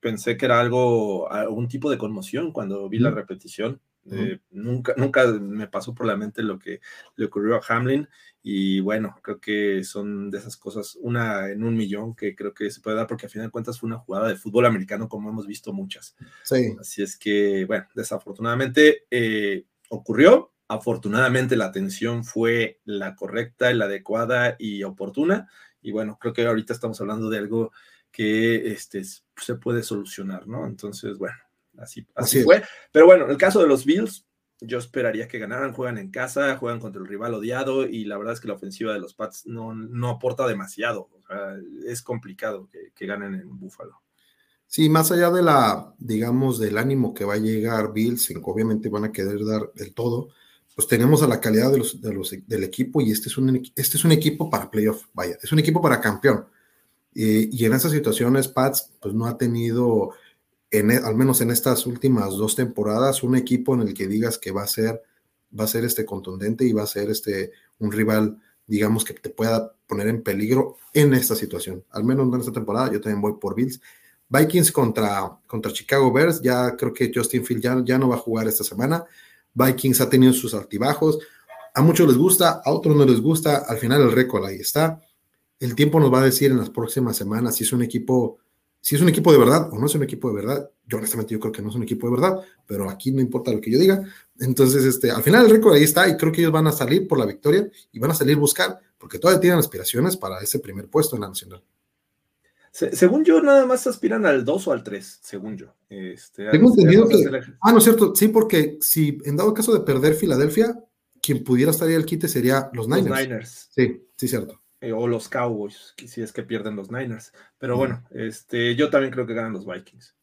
pensé que era algo, algún tipo de conmoción cuando vi la repetición. Eh, nunca, nunca me pasó por la mente lo que le ocurrió a Hamlin y bueno, creo que son de esas cosas, una en un millón que creo que se puede dar porque al final de cuentas fue una jugada de fútbol americano como hemos visto muchas. Sí. Así es que, bueno, desafortunadamente eh, ocurrió, Afortunadamente la atención fue la correcta, la adecuada y oportuna. Y bueno, creo que ahorita estamos hablando de algo que este, se puede solucionar, ¿no? Entonces, bueno, así, así, fue. Pero bueno, en el caso de los Bills, yo esperaría que ganaran, juegan en casa, juegan contra el rival odiado y la verdad es que la ofensiva de los Pats no, no aporta demasiado. O sea, es complicado que, que ganen en Buffalo. Sí, más allá de la, digamos, del ánimo que va a llegar Bills, obviamente van a querer dar el todo, pues tenemos a la calidad de los, de los, del equipo y este es, un, este es un equipo para playoff, vaya, es un equipo para campeón. y en esas situaciones, Pats, pues no ha tenido, e, al menos en estas últimas dos temporadas, un equipo en el que digas que va a ser, va a ser este contundente y va a ser este, un rival, digamos, que te pueda poner en peligro en esta situación. Al menos en esta temporada, yo también voy por Bills. Vikings contra, contra Chicago Bears, ya creo que Justin Field ya, ya no va a jugar esta semana. Vikings ha tenido sus altibajos. A muchos les gusta, a otros no les gusta. Al final el récord ahí está. El tiempo nos va a decir en las próximas semanas si es un equipo, si es un equipo de verdad o no es un equipo de verdad. Yo honestamente yo creo que no es un equipo de verdad, pero aquí no importa lo que yo diga. Entonces, este, al final el récord ahí está y creo que ellos van a salir por la victoria y van a salir a buscar, porque todavía tienen aspiraciones para ese primer puesto en la nacional según yo, nada más aspiran al 2 o al 3, según yo. Este, Tengo entendido que. Ah, no es cierto. Sí, porque si en dado caso de perder Filadelfia, quien pudiera estar ahí al quite sería los Niners. Los Niners. Sí, sí, cierto. Eh, o los Cowboys, si es que pierden los Niners. Pero bueno, este, yo también creo que ganan los Vikings.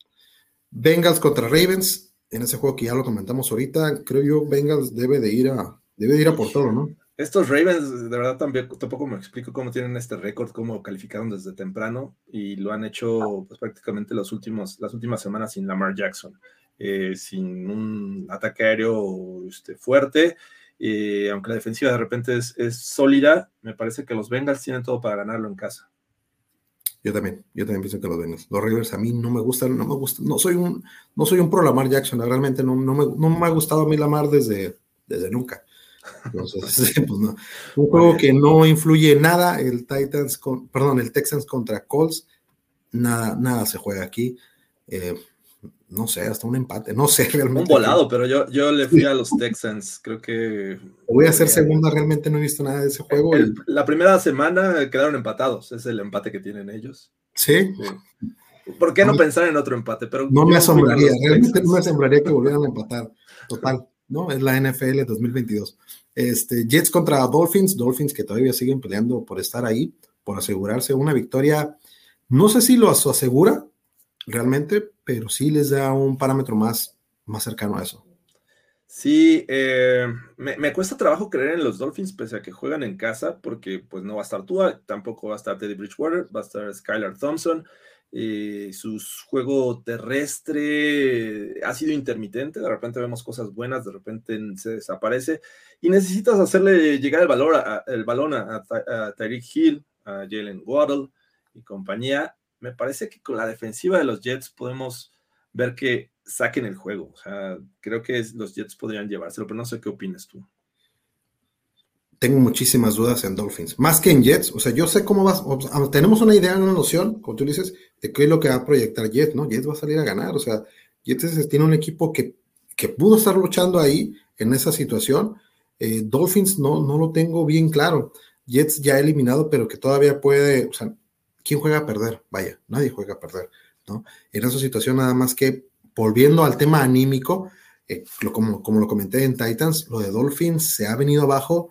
Bengals contra Ravens, en ese juego que ya lo comentamos ahorita, creo yo Bengals debe de ir a, debe de ir a por todo, ¿no? Estos Ravens, de verdad, también, tampoco me explico cómo tienen este récord, cómo calificaron desde temprano y lo han hecho pues, prácticamente los últimos, las últimas semanas sin Lamar Jackson, eh, sin un ataque aéreo este, fuerte. Eh, aunque la defensiva de repente es, sólida, me parece que los Bengals tienen todo para ganarlo en casa. Yo también, yo también pienso que los Bengals. Los Ravens a mí no me gustan, no me gustan, no soy un, no soy un pro Lamar Jackson, realmente no, no, me, no me ha gustado a mí Lamar desde, desde nunca. Entonces, pues no. Un juego que no influye nada, el Titans, con, perdón, el Texans contra Colts, nada, nada se juega aquí. Eh, no sé, hasta un empate, no sé realmente. Un volado, pero yo, yo le fui a los Texans, creo que... Voy a hacer segunda, realmente no he visto nada de ese juego. La primera semana quedaron empatados, es el empate que tienen ellos. Sí. ¿Por qué no, pensar en otro empate? Pero no me asombraría, realmente no me asombraría que volvieran a empatar, total. ¿no? Es la NFL 2022. Este, Jets contra Dolphins, Dolphins que todavía siguen peleando por estar ahí, por asegurarse una victoria. No sé si lo asegura realmente, pero sí les da un parámetro más, más cercano a eso. Sí, eh, me, cuesta trabajo creer en los Dolphins pese a que juegan en casa, porque pues no va a estar Tua, tampoco va a estar Teddy Bridgewater, va a estar Skylar Thompson. Eh, su juego terrestre ha sido intermitente, de repente vemos cosas buenas, de repente se desaparece y necesitas hacerle llegar el, valor a, el balón a, a, Tyreek Hill, a Jalen Waddle y compañía. Me parece que con la defensiva de los Jets podemos ver que saquen el juego. O sea, creo que los Jets podrían llevárselo, pero no sé qué opinas tú tengo muchísimas dudas en Dolphins, más que en Jets. O sea, yo sé cómo vas, tenemos una idea, una noción, como tú dices, de qué es lo que va a proyectar Jets, ¿no? Jets va a salir a ganar. O sea, Jets tiene un equipo que, que pudo estar luchando ahí en esa situación. Eh, Dolphins no, no lo tengo bien claro. Jets ya eliminado, pero que todavía puede, o sea, ¿quién juega a perder? Vaya, nadie juega a perder, ¿no? En esa situación, nada más que volviendo al tema anímico, eh, como, como lo comenté en Titans, lo de Dolphins se ha venido abajo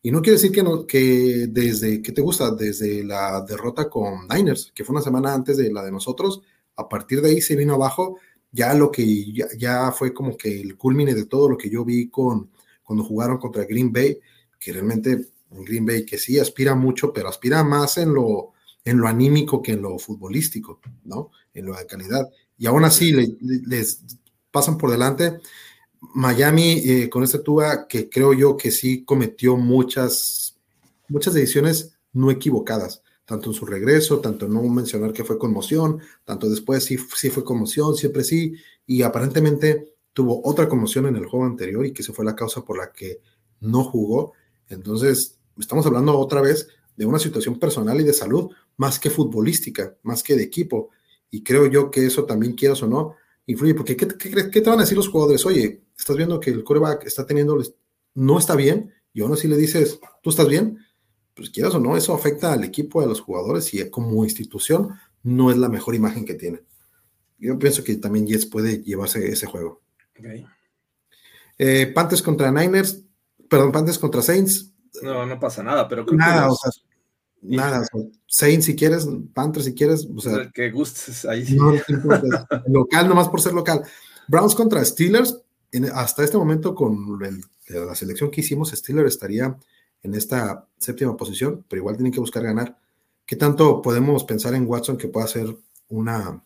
y no quiere decir que, no, que desde, ¿qué te gusta? Desde la derrota con Niners, que fue una semana antes de la de nosotros, a partir de ahí se vino abajo, ya lo que ya, fue como que el culmine de todo lo que yo vi con cuando jugaron contra Green Bay, que realmente Green Bay que sí aspira mucho, pero aspira más en lo, en lo anímico que en lo futbolístico, ¿no? En lo de calidad. Y aún así les pasan por delante Miami eh, con este Tua que creo yo que sí cometió muchas, muchas decisiones no equivocadas, tanto en su regreso, tanto en no mencionar que fue conmoción, tanto después sí, sí fue conmoción, siempre sí, y aparentemente tuvo otra conmoción en el juego anterior y que se fue la causa por la que no jugó. Entonces, estamos hablando otra vez de una situación personal y de salud, más que futbolística, más que de equipo. Y creo yo que eso también, quieras o no, influye, porque ¿qué, qué, te van a decir los jugadores? Oye, estás viendo que el coreback está teniendo, no está bien, y aún así le dices, ¿tú estás bien? Pues quieras o no, eso afecta al equipo, a los jugadores, y como institución no es la mejor imagen que tiene. Yo pienso que también Jets puede llevarse ese juego. Okay. Eh, Panthers contra Niners, perdón, Panthers contra Saints. No, no pasa nada, pero nada, o sea, nada. Saints si quieres, Panthers si quieres, o sea, que gustes ahí. local, nomás por ser local. Browns contra Steelers, hasta este momento con la selección que hicimos, Steelers estaría en esta séptima posición, pero igual tienen que buscar ganar. ¿Qué tanto podemos pensar en Watson que pueda ser una,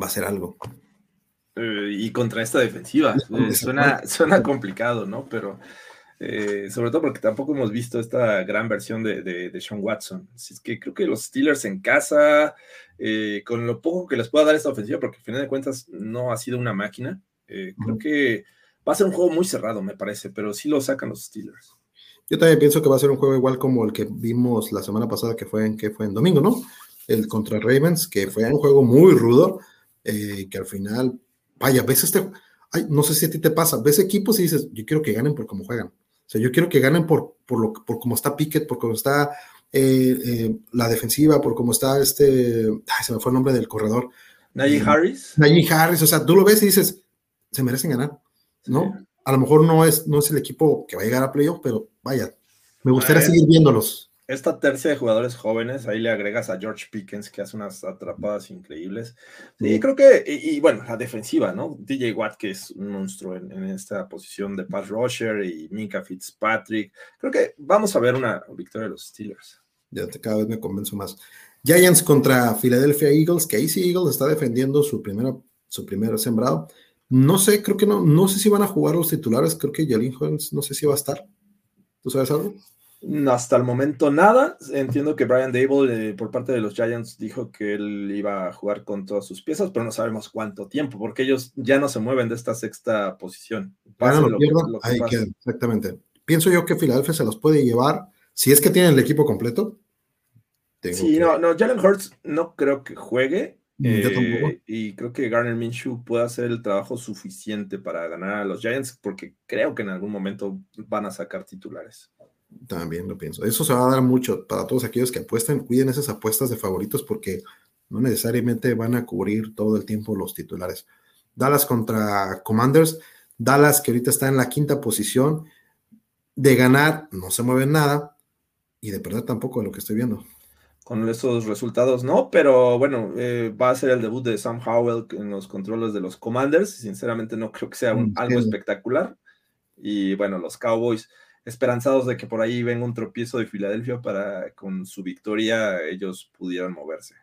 va a ser algo? Eh, y contra esta defensiva, eh, suena, suena complicado, ¿no? Pero eh, sobre todo porque tampoco hemos visto esta gran versión de, de, Sean Watson. Así es que creo que los Steelers en casa, eh, con lo poco que les pueda dar esta ofensiva, porque al final de cuentas no ha sido una máquina, eh, creo que va a ser un juego muy cerrado, me parece, pero sí lo sacan los Steelers. Yo también pienso que va a ser un juego igual como el que vimos la semana pasada, que fue en, que fue en domingo, ¿no? El contra Ravens, que fue un juego muy rudo, que al final, vaya, ves este, ay, no sé si a ti te pasa, ves equipos y dices, yo quiero que ganen por cómo juegan. O sea, yo quiero que ganen por, por, lo, por cómo está Pickett, por cómo está eh, eh, la defensiva, por cómo está este, ay, se me fue el nombre del corredor. Najee Harris. Najee Harris, o sea, tú lo ves y dices, se merecen ganar, ¿no? A lo mejor no es, no es el equipo que va a llegar a playoff, pero vaya, me gustaría seguir viéndolos esta tercia de jugadores jóvenes, ahí le agregas a George Pickens, que hace unas atrapadas increíbles. Sí, creo que, y, bueno, la defensiva, ¿no? DJ Watt, que es un monstruo en, esta posición de pass rusher, y Minka Fitzpatrick. Creo que vamos a ver una victoria de los Steelers. Ya cada vez me convenzo más. Giants contra Philadelphia Eagles, que Casey Eagles está defendiendo su primero, su primer sembrado. No sé, creo que no, no sé si van a jugar los titulares, creo que Jalen Jones, no sé si va a estar. ¿Tú sabes algo? Hasta el momento nada. Entiendo que Brian Dable eh, por parte de los Giants dijo que él iba a jugar con todas sus piezas, pero no sabemos cuánto tiempo, porque ellos ya no se mueven de esta sexta posición. ahí exactamente. Pienso yo que Filadelfia se los puede llevar, si es que tienen el equipo completo. Sí, no, no, Jalen Hurts no creo que juegue. Mm, eh, y creo que Garner Minshew puede hacer el trabajo suficiente para ganar a los Giants, porque creo que en algún momento van a sacar titulares. También lo pienso. Eso se va a dar mucho para todos aquellos que apuestan. Cuiden esas apuestas de favoritos porque no necesariamente van a cubrir todo el tiempo los titulares. Dallas contra Commanders. Dallas que ahorita está en la quinta posición. De ganar no se mueve nada y de perder tampoco de lo que estoy viendo. Con esos resultados no, pero bueno, eh, va a ser el debut de Sam Howell en los controles de los Commanders. Sinceramente no creo que sea mm, algo espectacular. Y bueno, los Cowboys esperanzados de que por ahí venga un tropiezo de Filadelfia para con su victoria ellos pudieran moverse.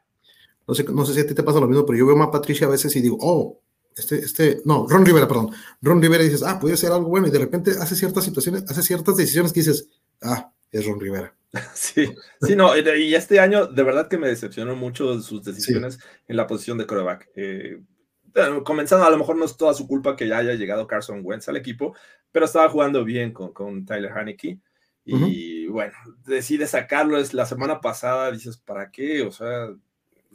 No sé, no sé si a ti te pasa lo mismo, pero yo veo a Patricia a veces y digo, oh, este, este, no, Ron Rivera, perdón. Ron Rivera y dices, ah, puede ser algo bueno, y de repente hace ciertas situaciones, hace ciertas decisiones que dices, ah, es Ron Rivera. Sí, sí, no, y este año de verdad que me decepcionó mucho sus decisiones en la posición de coreback. Eh, comenzando, a lo mejor no es toda su culpa que ya haya llegado Carson Wentz al equipo, pero estaba jugando bien con, con Tyler Haneke. Y bueno, decide sacarlo es la semana pasada, dices, ¿para qué? O sea.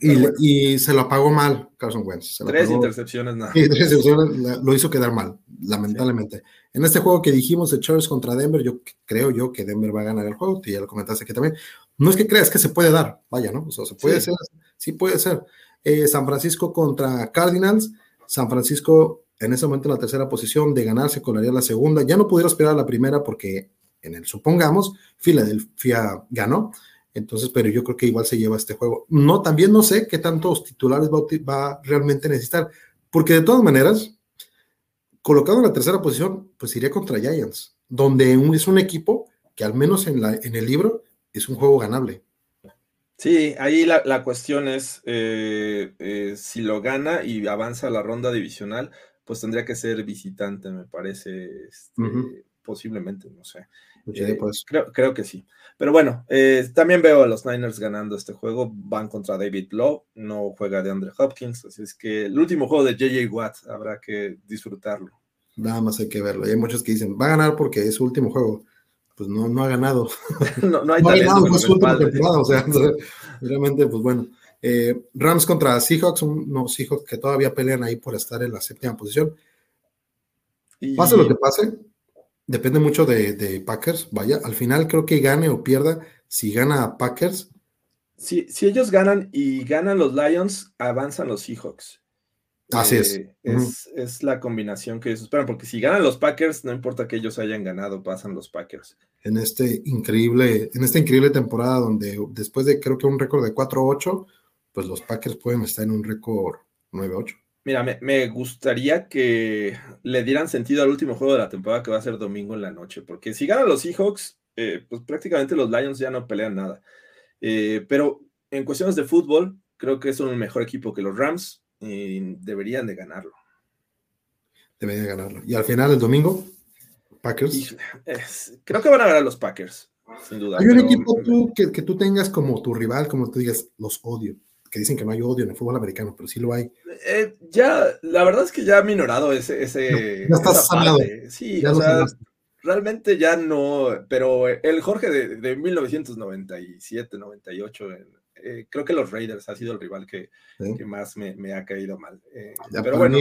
Y, se lo pagó mal Carson Wentz. tres intercepciones, nada. tres intercepciones lo hizo quedar mal, lamentablemente. En este juego que dijimos de Chargers contra Denver, yo creo yo que Denver va a ganar el juego, y ya lo comentaste aquí también. No es que creas que se puede dar, vaya, ¿no? O sea, se puede ser, sí puede ser. Eh, San Francisco contra Cardinals. San Francisco en ese momento en la tercera posición, de ganar se colaría la segunda. Ya no pudiera esperar a la primera porque en el supongamos, Filadelfia ganó. Entonces, pero yo creo que igual se lleva este juego. No, también no sé qué tantos titulares va, va realmente a necesitar, porque de todas maneras, colocado en la tercera posición, pues iría contra Giants, donde es un equipo que al menos en, la, en el libro es un juego ganable. Sí, ahí la, cuestión es eh, eh, si lo gana y avanza a la ronda divisional, pues tendría que ser visitante, me parece, este, posiblemente, no sé. Eh, pues. creo, creo, que sí. Pero bueno, eh, también veo a los Niners ganando este juego. Van contra David Lowe, no juega de Andre Hopkins. Así es que el último juego de JJ Watt habrá que disfrutarlo. Nada más hay que verlo. hay muchos que dicen, va a ganar porque es su último juego. Pues no, no ha ganado. no, no hay no talento. Ganado, su última temporada. O sea, realmente, pues bueno. Eh, Rams contra Seahawks, unos Seahawks que todavía pelean ahí por estar en la séptima posición. Pase lo que pase, depende mucho de, Packers. Vaya, al final creo que gane o pierda. Si gana Packers. Si, si ellos ganan y ganan los Lions, avanzan los Seahawks. Así es. Eh, es, la combinación que ellos esperan, porque si ganan los Packers, no importa que ellos hayan ganado, pasan los Packers. En este increíble, en esta increíble temporada donde después de creo que un récord de 4-8, pues los Packers pueden estar en un récord 9-8. Mira, me, gustaría que le dieran sentido al último juego de la temporada que va a ser domingo en la noche, porque si ganan los Seahawks, eh, pues prácticamente los Lions ya no pelean nada. Eh, pero en cuestiones de fútbol, creo que son un mejor equipo que los Rams y deberían de ganarlo. Deberían de ganarlo. Y al final, el domingo, Packers. creo que van a ganar los Packers, sin duda. Hay un equipo que, que tú tengas como tu rival, como tú digas, los odio que dicen que no hay odio en el fútbol americano, pero sí lo hay. Eh, ya, la verdad es que ya ha minorado ese. ese ya estás sanado. Sí, o sea, realmente ya no, pero el Jorge de, de 1997, 98, eh, creo que los Raiders ha sido el rival que, que más me, me, ha caído mal. Eh, pero bueno,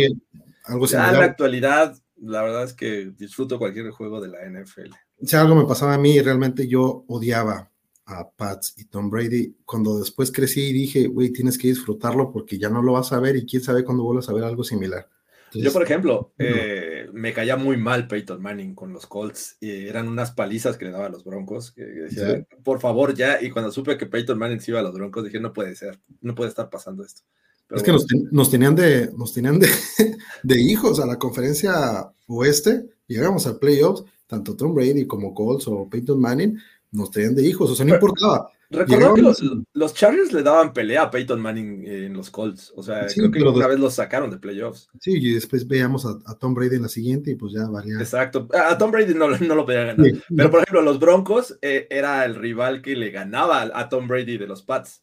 algo ya en la actualidad, la verdad es que disfruto cualquier juego de la NFL. Si algo me pasaba a mí, realmente yo odiaba a Pats y Tom Brady, cuando después crecí y dije, güey, tienes que disfrutarlo porque ya no lo vas a ver y quién sabe cuándo vuelvas a ver algo similar. Yo, por ejemplo, eh, me caía muy mal Peyton Manning con los Colts. Y eran unas palizas que le daba a los Broncos. Que decía, por favor, ya. Y cuando supe que Peyton Manning se iba a los Broncos, dije, no puede ser, no puede estar pasando esto. es que nos, tenían, de, nos tenían de, de, hijos a la conferencia oeste. Llegamos al playoffs, tanto Tom Brady como Colts o Peyton Manning nos tenían de hijos, o sea, no importaba. Recordó que los, Chargers le daban pelea a Peyton Manning en los Colts, o sea, creo que una vez los sacaron de playoffs. Sí, y después veíamos a, Tom Brady en la siguiente y pues ya valía. Exacto, a Tom Brady no, no lo podía ganar, pero por ejemplo, los Broncos eh, era el rival que le ganaba a Tom Brady de los Pats.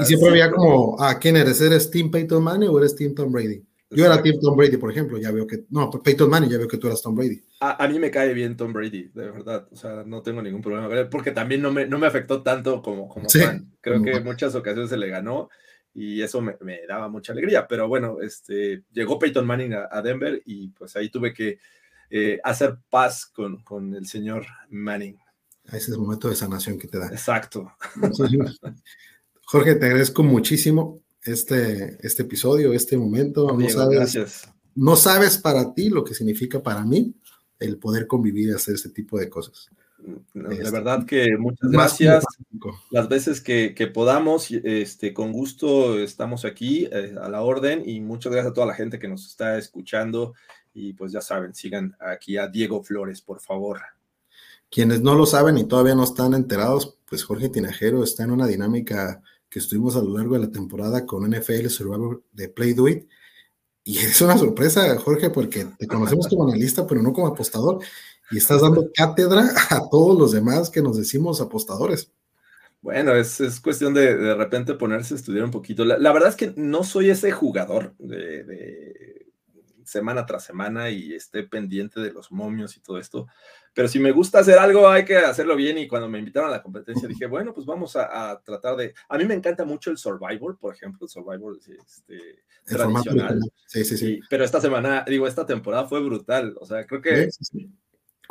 y siempre había como, ¿a quién eres? ¿Eres Team Peyton Manning o eres Team Tom Brady? Yo era Team Tom Brady, por ejemplo, ya veo que, no, Peyton Manning, ya veo que tú eras Tom Brady. A, mí me cae bien Tom Brady, de verdad, o sea, no tengo ningún problema, porque también no me, no me afectó tanto como, como fan. Creo que en muchas ocasiones se le ganó y eso me, daba mucha alegría, pero bueno, este, llegó Peyton Manning a, Denver y pues ahí tuve que eh, hacer paz con, con el señor Manning. Ese es el momento de sanación que te da. Exacto. Jorge, te agradezco muchísimo este, este episodio, este momento. no, sabes, no sabes para ti lo que significa para mí el poder convivir y hacer este tipo de cosas. de este, verdad que muchas gracias. Las veces que, que, podamos, este, con gusto estamos aquí eh, a la orden y muchas gracias a toda la gente que nos está escuchando y pues ya saben, sigan aquí a Diego Flores, por favor. Quienes no lo saben y todavía no están enterados, pues Jorge Tinajero está en una dinámica que estuvimos a lo largo de la temporada con NFL Survivor de Play Do It. Y es una sorpresa, Jorge, porque te conocemos como analista, pero no como apostador. Y estás dando cátedra a todos los demás que nos decimos apostadores. Bueno, es, es cuestión de de repente ponerse a estudiar un poquito. La, verdad es que no soy ese jugador de, semana tras semana y esté pendiente de los momios y todo esto pero si me gusta hacer algo, hay que hacerlo bien. Y cuando me invitaron a la competencia, dije, bueno, pues vamos a, tratar de. A mí me encanta mucho el Survivor, por ejemplo, el Survivor este, tradicional. Sí, sí, sí. pero esta semana, digo, esta temporada fue brutal. O sea, creo que.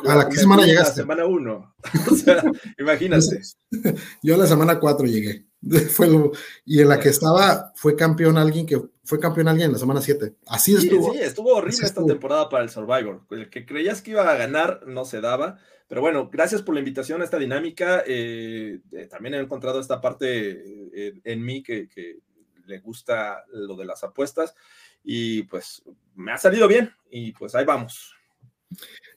¿A la qué semana llegaste? La semana uno. o sea, imagínate. Yo a la semana cuatro llegué. Fue y en la que estaba fue campeón alguien que fue campeón alguien en la semana 7. Así estuvo. Sí, estuvo horrible esta temporada para el Survivor. El que creías que iba a ganar no se daba. Pero bueno, gracias por la invitación a esta dinámica. Eh, eh, también he encontrado esta parte eh, en mí que, le gusta lo de las apuestas. Y pues me ha salido bien. Y pues ahí vamos.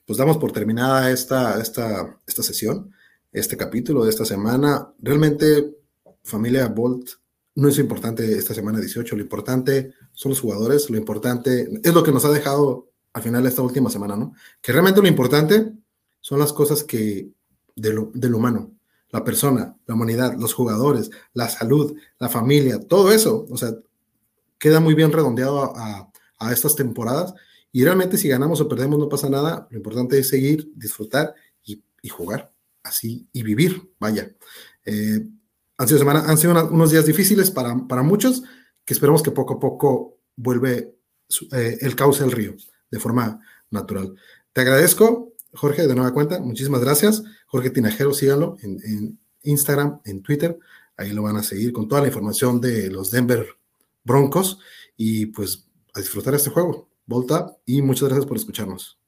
Pues damos por terminada esta, esta, esta sesión, este capítulo de esta semana. Realmente, familia Bolt, no es importante esta semana 18, lo importante son los jugadores, lo importante es lo que nos ha dejado al final esta última semana, ¿no? Que realmente lo importante son las cosas que de lo, humano, la persona, la humanidad, los jugadores, la salud, la familia, todo eso, o sea, queda muy bien redondeado a, estas temporadas y realmente si ganamos o perdemos no pasa nada, lo importante es seguir, disfrutar y, jugar así y vivir, vaya. Eh, han sido, semana, han sido unos días difíciles para, para, muchos, que esperemos que poco a poco vuelve eh, el cauce del río de forma natural. Te agradezco, Jorge, de nueva cuenta. Muchísimas gracias. Jorge Tinajero, síganlo en, en Instagram, en Twitter. Ahí lo van a seguir con toda la información de los Denver Broncos y pues a disfrutar este juego. Volta y muchas gracias por escucharnos.